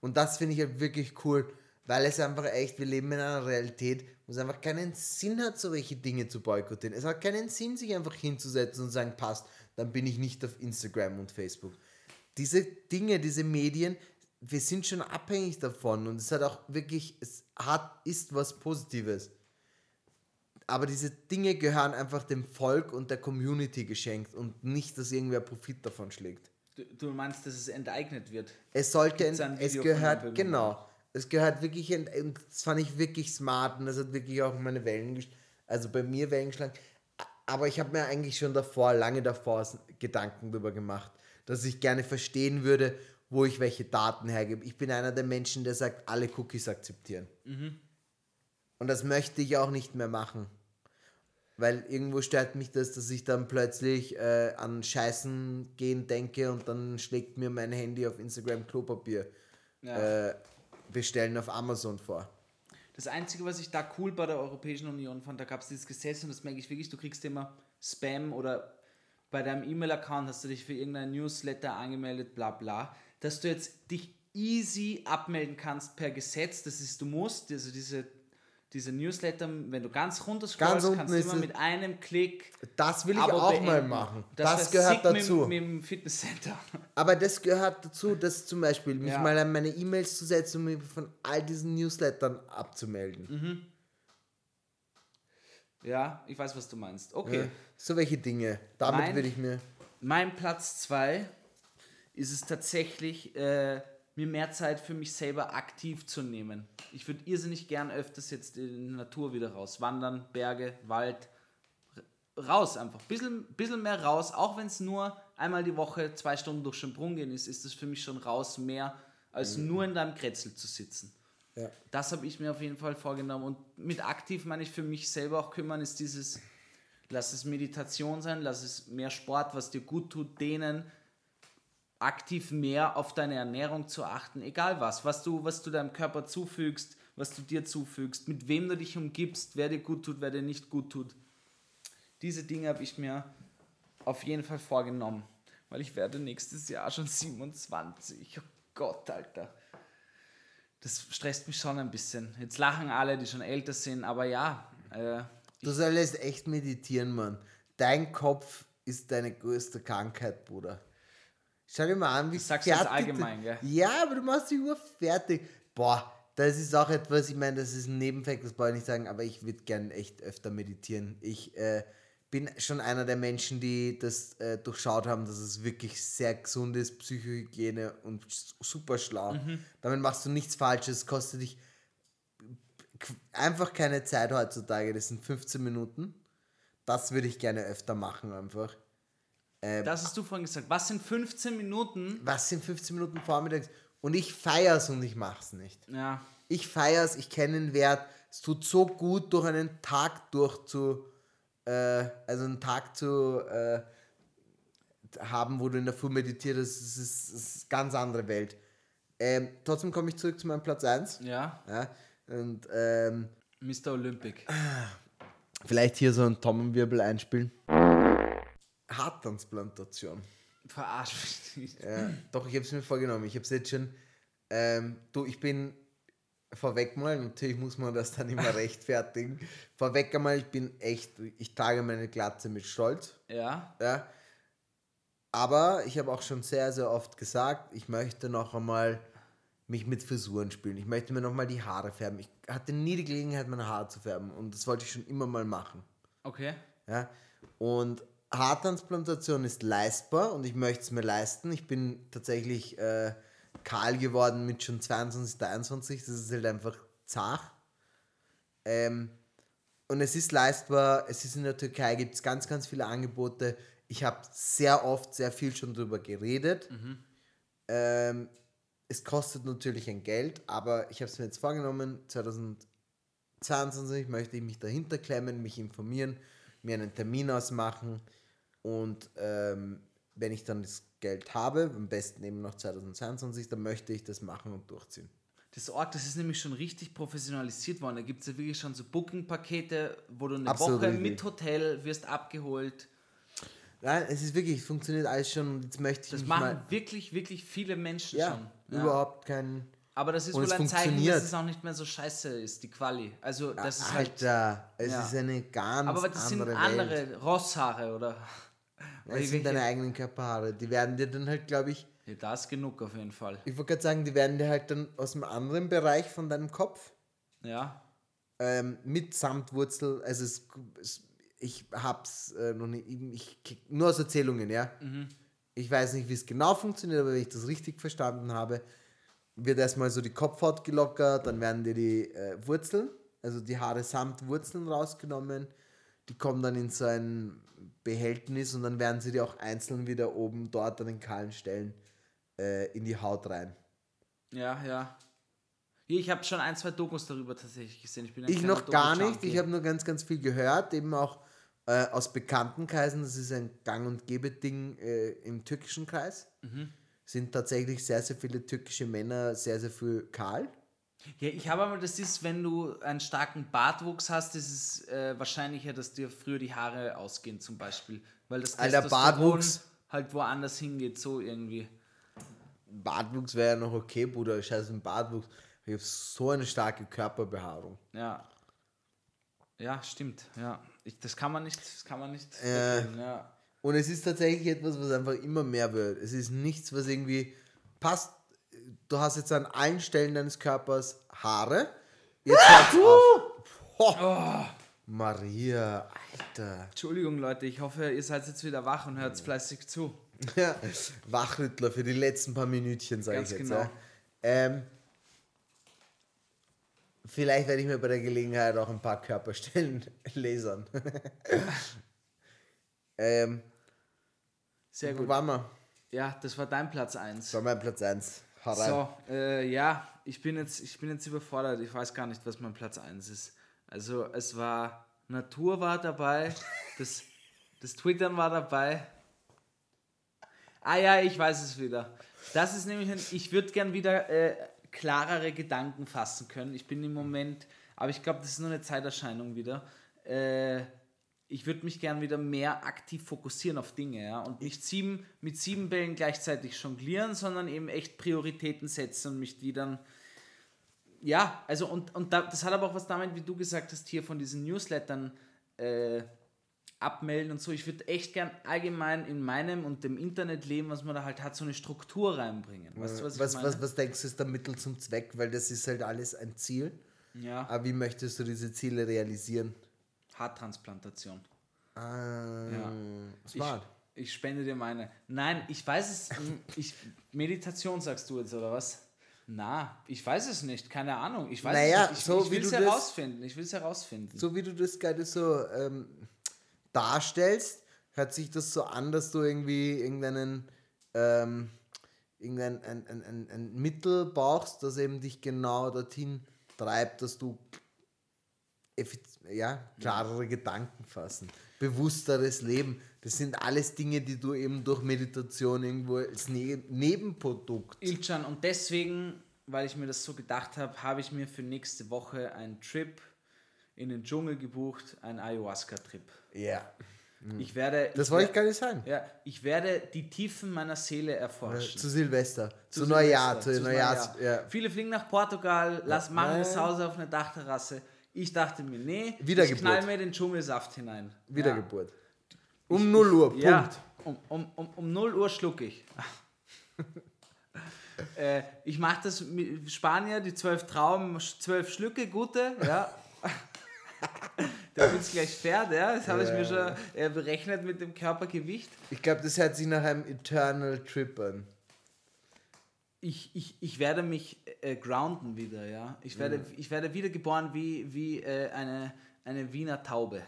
Und das finde ich halt wirklich cool, weil es einfach echt, wir leben in einer Realität, wo es einfach keinen Sinn hat, so welche Dinge zu boykottieren. Es hat keinen Sinn, sich einfach hinzusetzen und sagen, passt, dann bin ich nicht auf Instagram und Facebook. Diese Dinge, diese Medien, wir sind schon abhängig davon und es hat auch wirklich, es hat, ist was Positives. Aber diese Dinge gehören einfach dem Volk und der Community geschenkt und nicht, dass irgendwer Profit davon schlägt. du, du meinst, dass es enteignet wird. Es sollte, Gibt's ein es gehört, genau, es gehört wirklich, ent- und das fand ich wirklich smart und das hat wirklich auch meine Wellen, also bei mir Wellen geschlagen. Aber ich habe mir eigentlich schon davor, lange davor Gedanken darüber gemacht, dass ich gerne verstehen würde, wo ich welche Daten hergebe. Ich bin einer der Menschen, der sagt, alle Cookies akzeptieren. Mhm. Und das möchte ich auch nicht mehr machen. Weil irgendwo stört mich das, dass ich dann plötzlich äh, an Scheißen gehen denke und dann schlägt mir mein Handy auf Instagram Klopapier Ja. äh, bestellen auf Amazon vor. Das Einzige, was ich da cool bei der Europäischen Union fand, da gab es dieses Gesetz und das merke ich wirklich, du kriegst immer Spam oder bei deinem E-Mail-Account hast du dich für irgendein Newsletter angemeldet, bla bla, dass du jetzt dich easy abmelden kannst per Gesetz, das ist, du musst, also diese, diese Newsletter, wenn du ganz runter Ganz scrollst, unten kannst du immer mit einem Klick Das will ich Abo auch mal beenden. machen. Das, Das, gehört sick mit, dazu. Mit, dem Fitnesscenter. Aber das gehört dazu, dass zum Beispiel mich Ja. mal an meine E-Mails zu setzen und mich von all diesen Newslettern abzumelden. Mhm. Ja, ich weiß, was du meinst. Okay. Ja, so welche Dinge. Damit Mein- würde ich mir. Mein Platz 2 ist es tatsächlich, äh, mir mehr Zeit für mich selber aktiv zu nehmen. Ich würde irrsinnig gern öfters jetzt in die Natur wieder raus. Wandern, Berge, Wald. Raus einfach. Bisschen, bisschen mehr raus. Auch wenn es nur einmal die Woche zwei Stunden durch Schönbrunn gehen ist, ist es für mich schon raus mehr, als nur in deinem Kretzel zu sitzen. Ja. Das habe ich mir auf jeden Fall vorgenommen. Und mit aktiv meine ich für mich selber auch kümmern, ist dieses, lass es Meditation sein, lass es mehr Sport, was dir gut tut, dehnen, aktiv mehr auf deine Ernährung zu achten, egal was, was du, was du deinem Körper zufügst, was du dir zufügst, mit wem du dich umgibst, wer dir gut tut, wer dir nicht gut tut. Diese Dinge habe ich mir auf jeden Fall vorgenommen, weil ich werde nächstes Jahr schon 27. Oh Gott, Alter. Das stresst mich schon ein bisschen. Jetzt lachen alle, die schon älter sind, aber ja, äh, Du solltest echt meditieren, Mann. Dein Kopf ist deine größte Krankheit, Bruder. Schau dir mal an, wie sagst du jetzt fertig allgemein, gell? Ja, aber du machst dich nur fertig. Boah, das ist auch etwas, ich meine, das ist ein Nebenfakt, das brauche ich nicht sagen, aber ich würde gern echt öfter meditieren. Ich äh, bin schon einer der Menschen, die das äh, durchschaut haben, dass es wirklich sehr gesund ist, Psychohygiene und super schlau. Mhm. Damit machst du nichts Falsches, kostet dich einfach keine Zeit heutzutage. Das sind 15 Minuten. Das würde ich gerne öfter machen einfach. Das hast du vorhin gesagt. Was sind 15 Minuten? Was sind 15 Minuten vormittags? Und ich feier's und ich mach's nicht. Ja, Ich feier's, ich kenne den Wert. Es tut so gut, durch einen Tag durch zu, äh, also einen Tag zu äh, haben, wo du in der Früh meditierst. Das ist, das ist, das ist eine ganz andere Welt. Ähm, trotzdem komme ich zurück zu meinem Platz 1. ja. Ja, und ähm, Mr. Olympic. vielleicht hier so einen Tommenwirbel einspielen. Haartransplantation. Verarsch mich nicht. Ja, doch, ich habe es mir vorgenommen. Ich habe es jetzt schon. Ähm, du, ich bin vorweg mal, natürlich muss man das dann immer rechtfertigen. Vorweg einmal, ich bin echt, ich trage meine Glatze mit Stolz. Ja, Ja. Aber ich habe auch schon sehr, sehr oft gesagt, ich möchte noch einmal mich mit Frisuren spielen. Ich möchte mir noch mal die Haare färben. Ich hatte nie die Gelegenheit, meine Haare zu färben und das wollte ich schon immer mal machen. okay. Ja? Und Haartransplantation ist leistbar und ich möchte es mir leisten. Ich bin tatsächlich äh, kahl geworden mit schon 22, 23. Das ist halt einfach zart. Ähm, und es ist leistbar. Es ist in der Türkei, gibt es ganz, ganz viele Angebote. Ich habe sehr oft sehr viel schon drüber geredet. Ähm, es kostet natürlich ein Geld, aber ich habe es mir jetzt vorgenommen, 2022 möchte ich mich dahinter klemmen, mich informieren, mir einen Termin ausmachen und ähm, wenn ich dann das Geld habe, am besten eben noch 2022, dann möchte ich das machen und durchziehen. Das Ort, das ist nämlich schon richtig professionalisiert worden. Da gibt es ja wirklich schon so Booking-Pakete, wo du eine Absolut Woche richtig. mit Hotel wirst abgeholt. Nein, es ist wirklich, es funktioniert alles schon und jetzt möchte ich Das machen wirklich, wirklich viele Menschen Ja, schon. überhaupt kein... Aber das ist Und wohl ein Zeichen, dass es auch nicht mehr so scheiße ist, die Quali. Also das ist halt. Alter, es ja. ist eine ganz Aber das sind andere andere Welt. Rosshaare, oder? Es sind welche- deine eigenen Körperhaare. Die werden dir dann halt, glaube ich, Ja, da ist genug auf jeden Fall. ich wollte gerade sagen, die werden dir halt dann aus einem anderen Bereich von deinem Kopf Ja. ähm, mit Samtwurzel, also es, es, ich hab's äh, noch nicht, ich, nur aus Erzählungen, ja. Ich weiß nicht, wie es genau funktioniert, aber wenn ich das richtig verstanden habe, wird erstmal so die Kopfhaut gelockert, dann werden dir die äh, Wurzeln, also die Haare samt Wurzeln rausgenommen, die kommen dann in so ein Behältnis und dann werden sie dir auch einzeln wieder oben dort an den kahlen Stellen äh, in die Haut rein. Ja, ja. Ich habe schon ein, zwei Dokus darüber tatsächlich gesehen. Ich, Ich noch gar nicht. Ich habe nur ganz, ganz viel gehört, eben auch äh, aus Bekanntenkreisen. Das ist ein Gang- und Gebe-Ding äh, im türkischen Kreis. Mhm. Sind tatsächlich sehr, sehr viele türkische Männer sehr, sehr viel kahl. Ja, ich habe aber, das ist, wenn du einen starken Bartwuchs hast, ist es äh, wahrscheinlicher, dass dir früher die Haare ausgehen, zum Beispiel. Weil das Alter, Bartwuchs. halt woanders hingeht, so irgendwie. Bartwuchs wäre ja noch okay, Bruder. Scheiß ein Bartwuchs. Ich habe so eine starke Körperbehaarung. Ja. Ja, stimmt. Ja. Ich, das kann man nicht, das kann man nicht Äh. ja. Und es ist tatsächlich etwas, was einfach immer mehr wird. Es ist nichts, was irgendwie passt. Du hast jetzt an allen Stellen deines Körpers Haare. Jetzt hört's auf. Ho. Maria, Alter. Entschuldigung, Leute, ich hoffe, ihr seid jetzt wieder wach und hört fleißig zu. Ja, Wachrüttler für die letzten paar Minütchen, sage ich jetzt. genau. Ja. Ähm, vielleicht werde ich mir bei der Gelegenheit auch ein paar Körperstellen lasern. ähm, Sehr wo gut. waren wir? Ja, das war dein Platz 1. Das war mein Platz 1. Hau rein. So, äh, ja, ich bin, jetzt, ich bin jetzt überfordert. Ich weiß gar nicht, was mein Platz 1 ist. Also, es war Natur war dabei, das, das Twittern war dabei. Ah ja, ich weiß es wieder. Das ist nämlich, ein, ich würde gern wieder äh, klarere Gedanken fassen können. Ich bin im Moment, aber ich glaube, das ist nur eine Zeiterscheinung wieder. Äh, ich würde mich gern wieder mehr aktiv fokussieren auf Dinge, ja, und nicht sieben, mit sieben Bällen gleichzeitig jonglieren, sondern eben echt Prioritäten setzen und mich die dann, ja, also und, und da, das hat aber auch was damit, wie du gesagt hast, hier von diesen Newslettern äh, abmelden und so. Ich würde echt gern allgemein in meinem und dem Internetleben, was man da halt hat, so eine Struktur reinbringen. Weißt du, was, Was, ich was, was, denkst du ist der Mittel zum Zweck? Weil das ist halt alles ein Ziel. ja, Aber wie möchtest du diese Ziele realisieren? Haartransplantation. Ah, Ja. smart. Ich, ich spende dir meine. Nein, ich weiß es. Ich, Meditation sagst du jetzt, oder was? Na, ich weiß es nicht. Keine Ahnung. Ich weiß Naja, es nicht. Ich, so ich will es das- herausfinden. Ich will es herausfinden. so wie du das gerade so ähm, darstellst, hört sich das so an, dass du irgendwie irgendeinen ähm, irgendein ein, ein, ein, ein Mittel brauchst, das eben dich genau dorthin treibt, dass du ja, klarere Gedanken fassen, bewussteres Leben. Das sind alles Dinge, die du eben durch Meditation irgendwo als ne Nebenprodukt. Ilchan, und deswegen, weil ich mir das so gedacht habe, habe ich mir für nächste Woche einen Trip in den Dschungel gebucht, einen Ayahuasca-Trip. Ja. Ich werde. Das ich wollte ich gar nicht sagen. Ja, ich werde die Tiefen meiner Seele erforschen. Zu Silvester, zu, Zu Neujahr, zu zu Neujahrs. Neujahr. Ja. Viele fliegen nach Portugal, lass, machen das. Hause auf einer Dachterrasse. Ich dachte mir, nee, ich knall mir den Dschungelsaft hinein. Wiedergeburt. Um 0 Uhr, Punkt. Ja, um, um, um, um 0 Uhr schluck ich. äh, ich mache das mit Spanier, die zwölf Trauben, zwölf Schlücke, gute, ja. da wird es gleich fährt, ja. Das habe ich mir schon äh, berechnet mit dem Körpergewicht. Ich glaube, das hört sich nach einem Eternal Trip an. ich, ich, ich werde mich äh, grounden wieder, ja. Ich werde, ich werde wiedergeboren wie, wie äh, eine, eine Wiener Taube.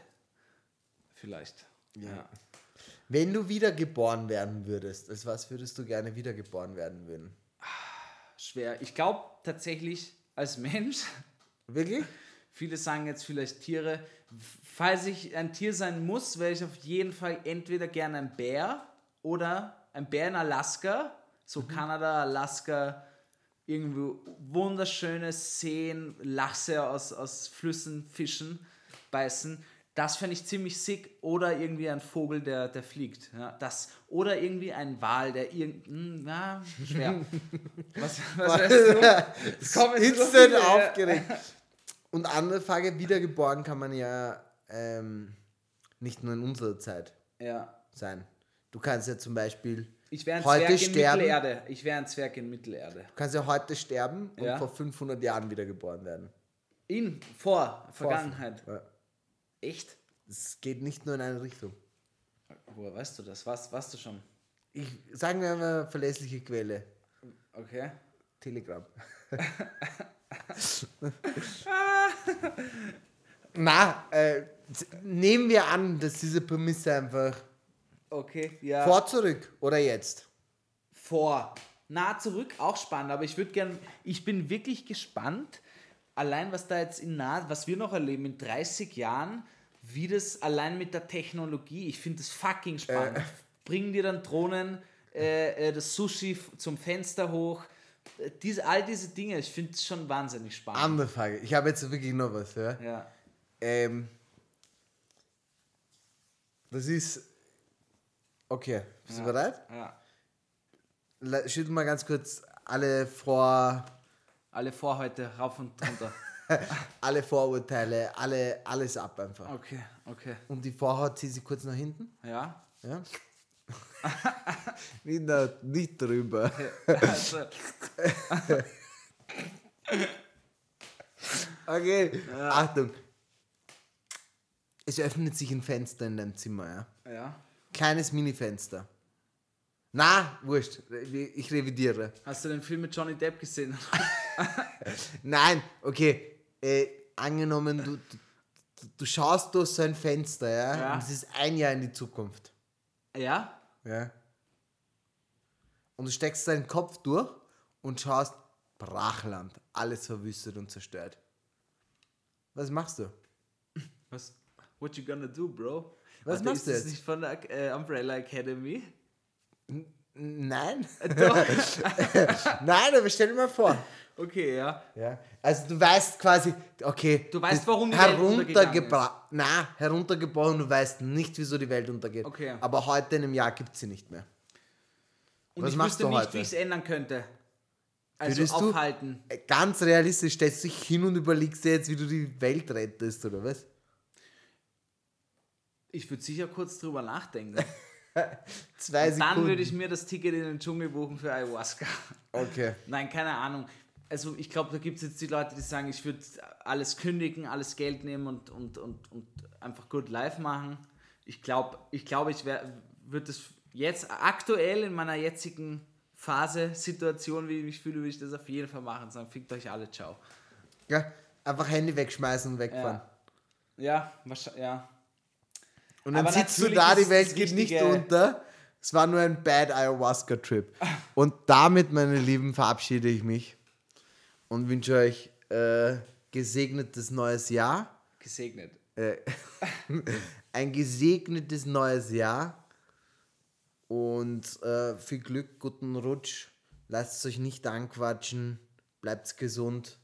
Vielleicht. Ja. Wenn du wiedergeboren werden würdest, als was würdest du gerne wiedergeboren werden würden? Schwer. Ich glaube tatsächlich als Mensch, Wirklich? viele sagen jetzt vielleicht Tiere, falls ich ein Tier sein muss, wäre ich auf jeden Fall entweder gerne ein Bär oder ein Bär in Alaska, so Kanada, Alaska, irgendwo wunderschöne Seen, Lachse aus, aus Flüssen, Fischen, beißen. Das fände ich ziemlich sick. Oder irgendwie ein Vogel, der, der fliegt. Ja, das. Oder irgendwie ein Wal, der irgend... hm, Na, schwer. was, was wärst du? Instant aufgeregt. Und andere Frage, wiedergeboren kann man ja ähm, nicht nur in unserer Zeit Ja. sein. Du kannst ja zum Beispiel, Ich wäre ein Heute Zwerg in sterben. Mittelerde. Ich wäre ein Zwerg in Mittelerde. du kannst ja heute sterben und Ja. vor 500 Jahren wiedergeboren werden. In, vor, Vergangenheit. Ja. Echt? Es geht nicht nur in eine Richtung. Woher weißt du das? Was, weißt du schon? Ich sagen wir mal verlässliche Quelle. Okay. Telegram. Na, äh, nehmen wir an, dass diese Prämisse einfach Okay, ja. vor zurück oder jetzt. vor. Nah zurück, auch spannend, aber ich würde gern, ich bin wirklich gespannt, allein was da jetzt in nah, was wir noch erleben in 30 Jahren, wie das allein mit der Technologie, ich finde das fucking spannend. Bringen dir dann Drohnen, äh, äh, das Sushi zum Fenster hoch, äh, diese, all diese Dinge, ich finde es schon wahnsinnig spannend. Andere Frage. Ich habe jetzt wirklich noch was. Ja? ja. Ähm, das ist. Okay, bist Ja. du bereit? ja. Schüttel mal ganz kurz alle Vor, Alle Vorhäute rauf und runter. alle Vorurteile, alle, alles ab einfach. Okay, okay. Und die Vorhaut zieh sie kurz nach hinten. Ja. Ja? nicht, da, nicht drüber. Also, Okay, Achtung. Es öffnet sich ein Fenster in deinem Zimmer, ja? ja. Kleines Mini-Fenster. Na, wurscht. Ich revidiere. Hast du den Film mit Johnny Depp gesehen? Nein, okay. Äh, angenommen, du, du, du schaust durch so ein Fenster, ja? Ja. Und es ist ein Jahr in die Zukunft. ja? Ja. Und du steckst deinen Kopf durch und schaust Brachland, alles verwüstet und zerstört. Was machst du? Was? What you gonna do, bro? Was Warte, machst du ist das jetzt? nicht von der äh, Umbrella Academy? Nein. Doch. Nein, aber stell dir mal vor. okay, ja. Ja. Also du weißt quasi, okay. Du weißt, warum die Welt untergegangen heruntergebrochen. Na, heruntergebrochen, du weißt nicht, wieso die Welt untergeht. Okay. Aber heute in einem Jahr gibt es sie nicht mehr. Und Was ich machst wüsste du nicht, heute? wie ich es ändern könnte. Also Würdest du- aufhalten. Äh, Ganz realistisch, stellst du dich hin und überlegst dir jetzt, wie du die Welt rettest, oder was? Ich würde sicher kurz drüber nachdenken. Zwei Dann Sekunden. würde ich mir das Ticket in den Dschungel buchen für Ayahuasca. Okay. Nein, keine Ahnung. Also ich glaube, da gibt es jetzt die Leute, die sagen, ich würde alles kündigen, alles Geld nehmen und, und, und, und einfach good life machen. Ich glaube, ich, glaub, ich würde das jetzt aktuell in meiner jetzigen Phase, Situation, wie ich mich fühle, würde ich das auf jeden Fall machen. Sagen, fickt euch alle, ciao. Ja, einfach Handy wegschmeißen und wegfahren. Ja, ja, wahrscheinlich, ja. Und dann Aber sitzt du da, die Welt geht nicht unter. Es war nur ein Bad Ayahuasca-Trip. Und damit, meine Lieben, verabschiede ich mich und wünsche euch äh, gesegnetes neues Jahr. Gesegnet. Ein gesegnetes neues Jahr. Und äh, viel Glück, guten Rutsch. Lasst es euch nicht anquatschen. Bleibt gesund.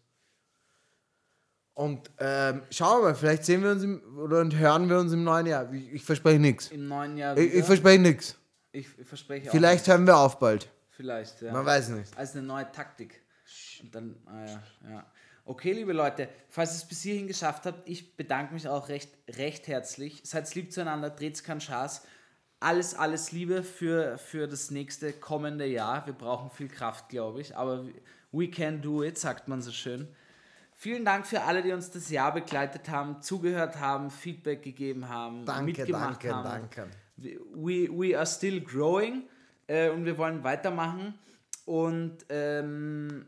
Und ähm, schauen wir mal, vielleicht sehen wir uns im, oder hören wir uns im neuen Jahr. Ich, ich verspreche nichts. Im neuen Jahr Ich, ich verspreche nichts. ich, ich verspreche auch Vielleicht hören wir auf bald. Vielleicht, ja. Man weiß nicht. als eine neue Taktik. Und dann, ah ja, ja. Okay, liebe Leute, falls ihr es bis hierhin geschafft habt, ich bedanke mich auch recht, recht herzlich. Seid lieb zueinander, dreht's keinen Schaß. Alles, alles Liebe für, für das nächste kommende Jahr. Wir brauchen viel Kraft, glaube ich, aber we can do it, sagt man so schön. Vielen Dank für alle, die uns das Jahr begleitet haben, zugehört haben, Feedback gegeben haben, Danke, mitgemacht danke, haben. danke. We, we are still growing äh, und wir wollen weitermachen. Und ähm,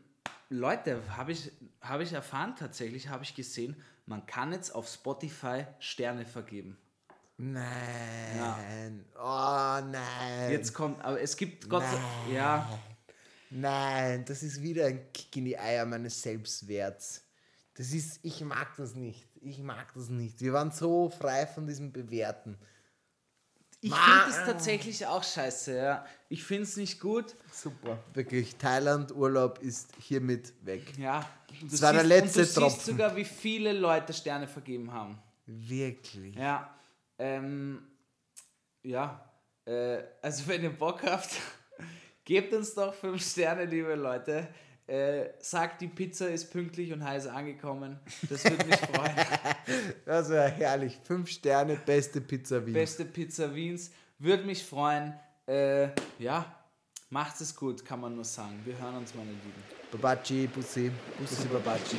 Leute, habe ich, hab ich erfahren tatsächlich, habe ich gesehen, man kann jetzt auf Spotify Sterne vergeben. Nein. Oh nein. Jetzt kommt, aber es gibt Gott Nein. ja, Nein, das ist wieder ein Kick in die Eier meines Selbstwerts. Das ist, ich mag das nicht. Ich mag das nicht. Wir waren so frei von diesem Bewerten. ich finde es tatsächlich auch scheiße, ja. Ich finde es nicht gut. Super. Wirklich, Thailand-Urlaub ist hiermit weg. Ja, Das war der siehst- letzte und du Tropfen. siehst sogar, wie viele Leute Sterne vergeben haben. Wirklich. Ja, ähm, ja, äh, also wenn ihr Bock habt, gebt uns doch 5 Sterne, liebe Leute. Äh, sagt, die Pizza ist pünktlich und heiß angekommen. Das würde mich freuen. Das wäre herrlich. Fünf Sterne, beste Pizza Wien. Beste Pizza Wiens. Würde mich freuen. Äh, ja, macht es gut, kann man nur sagen. Wir hören uns, meine Lieben. Babaci, Bussi. Bussi, Babaci.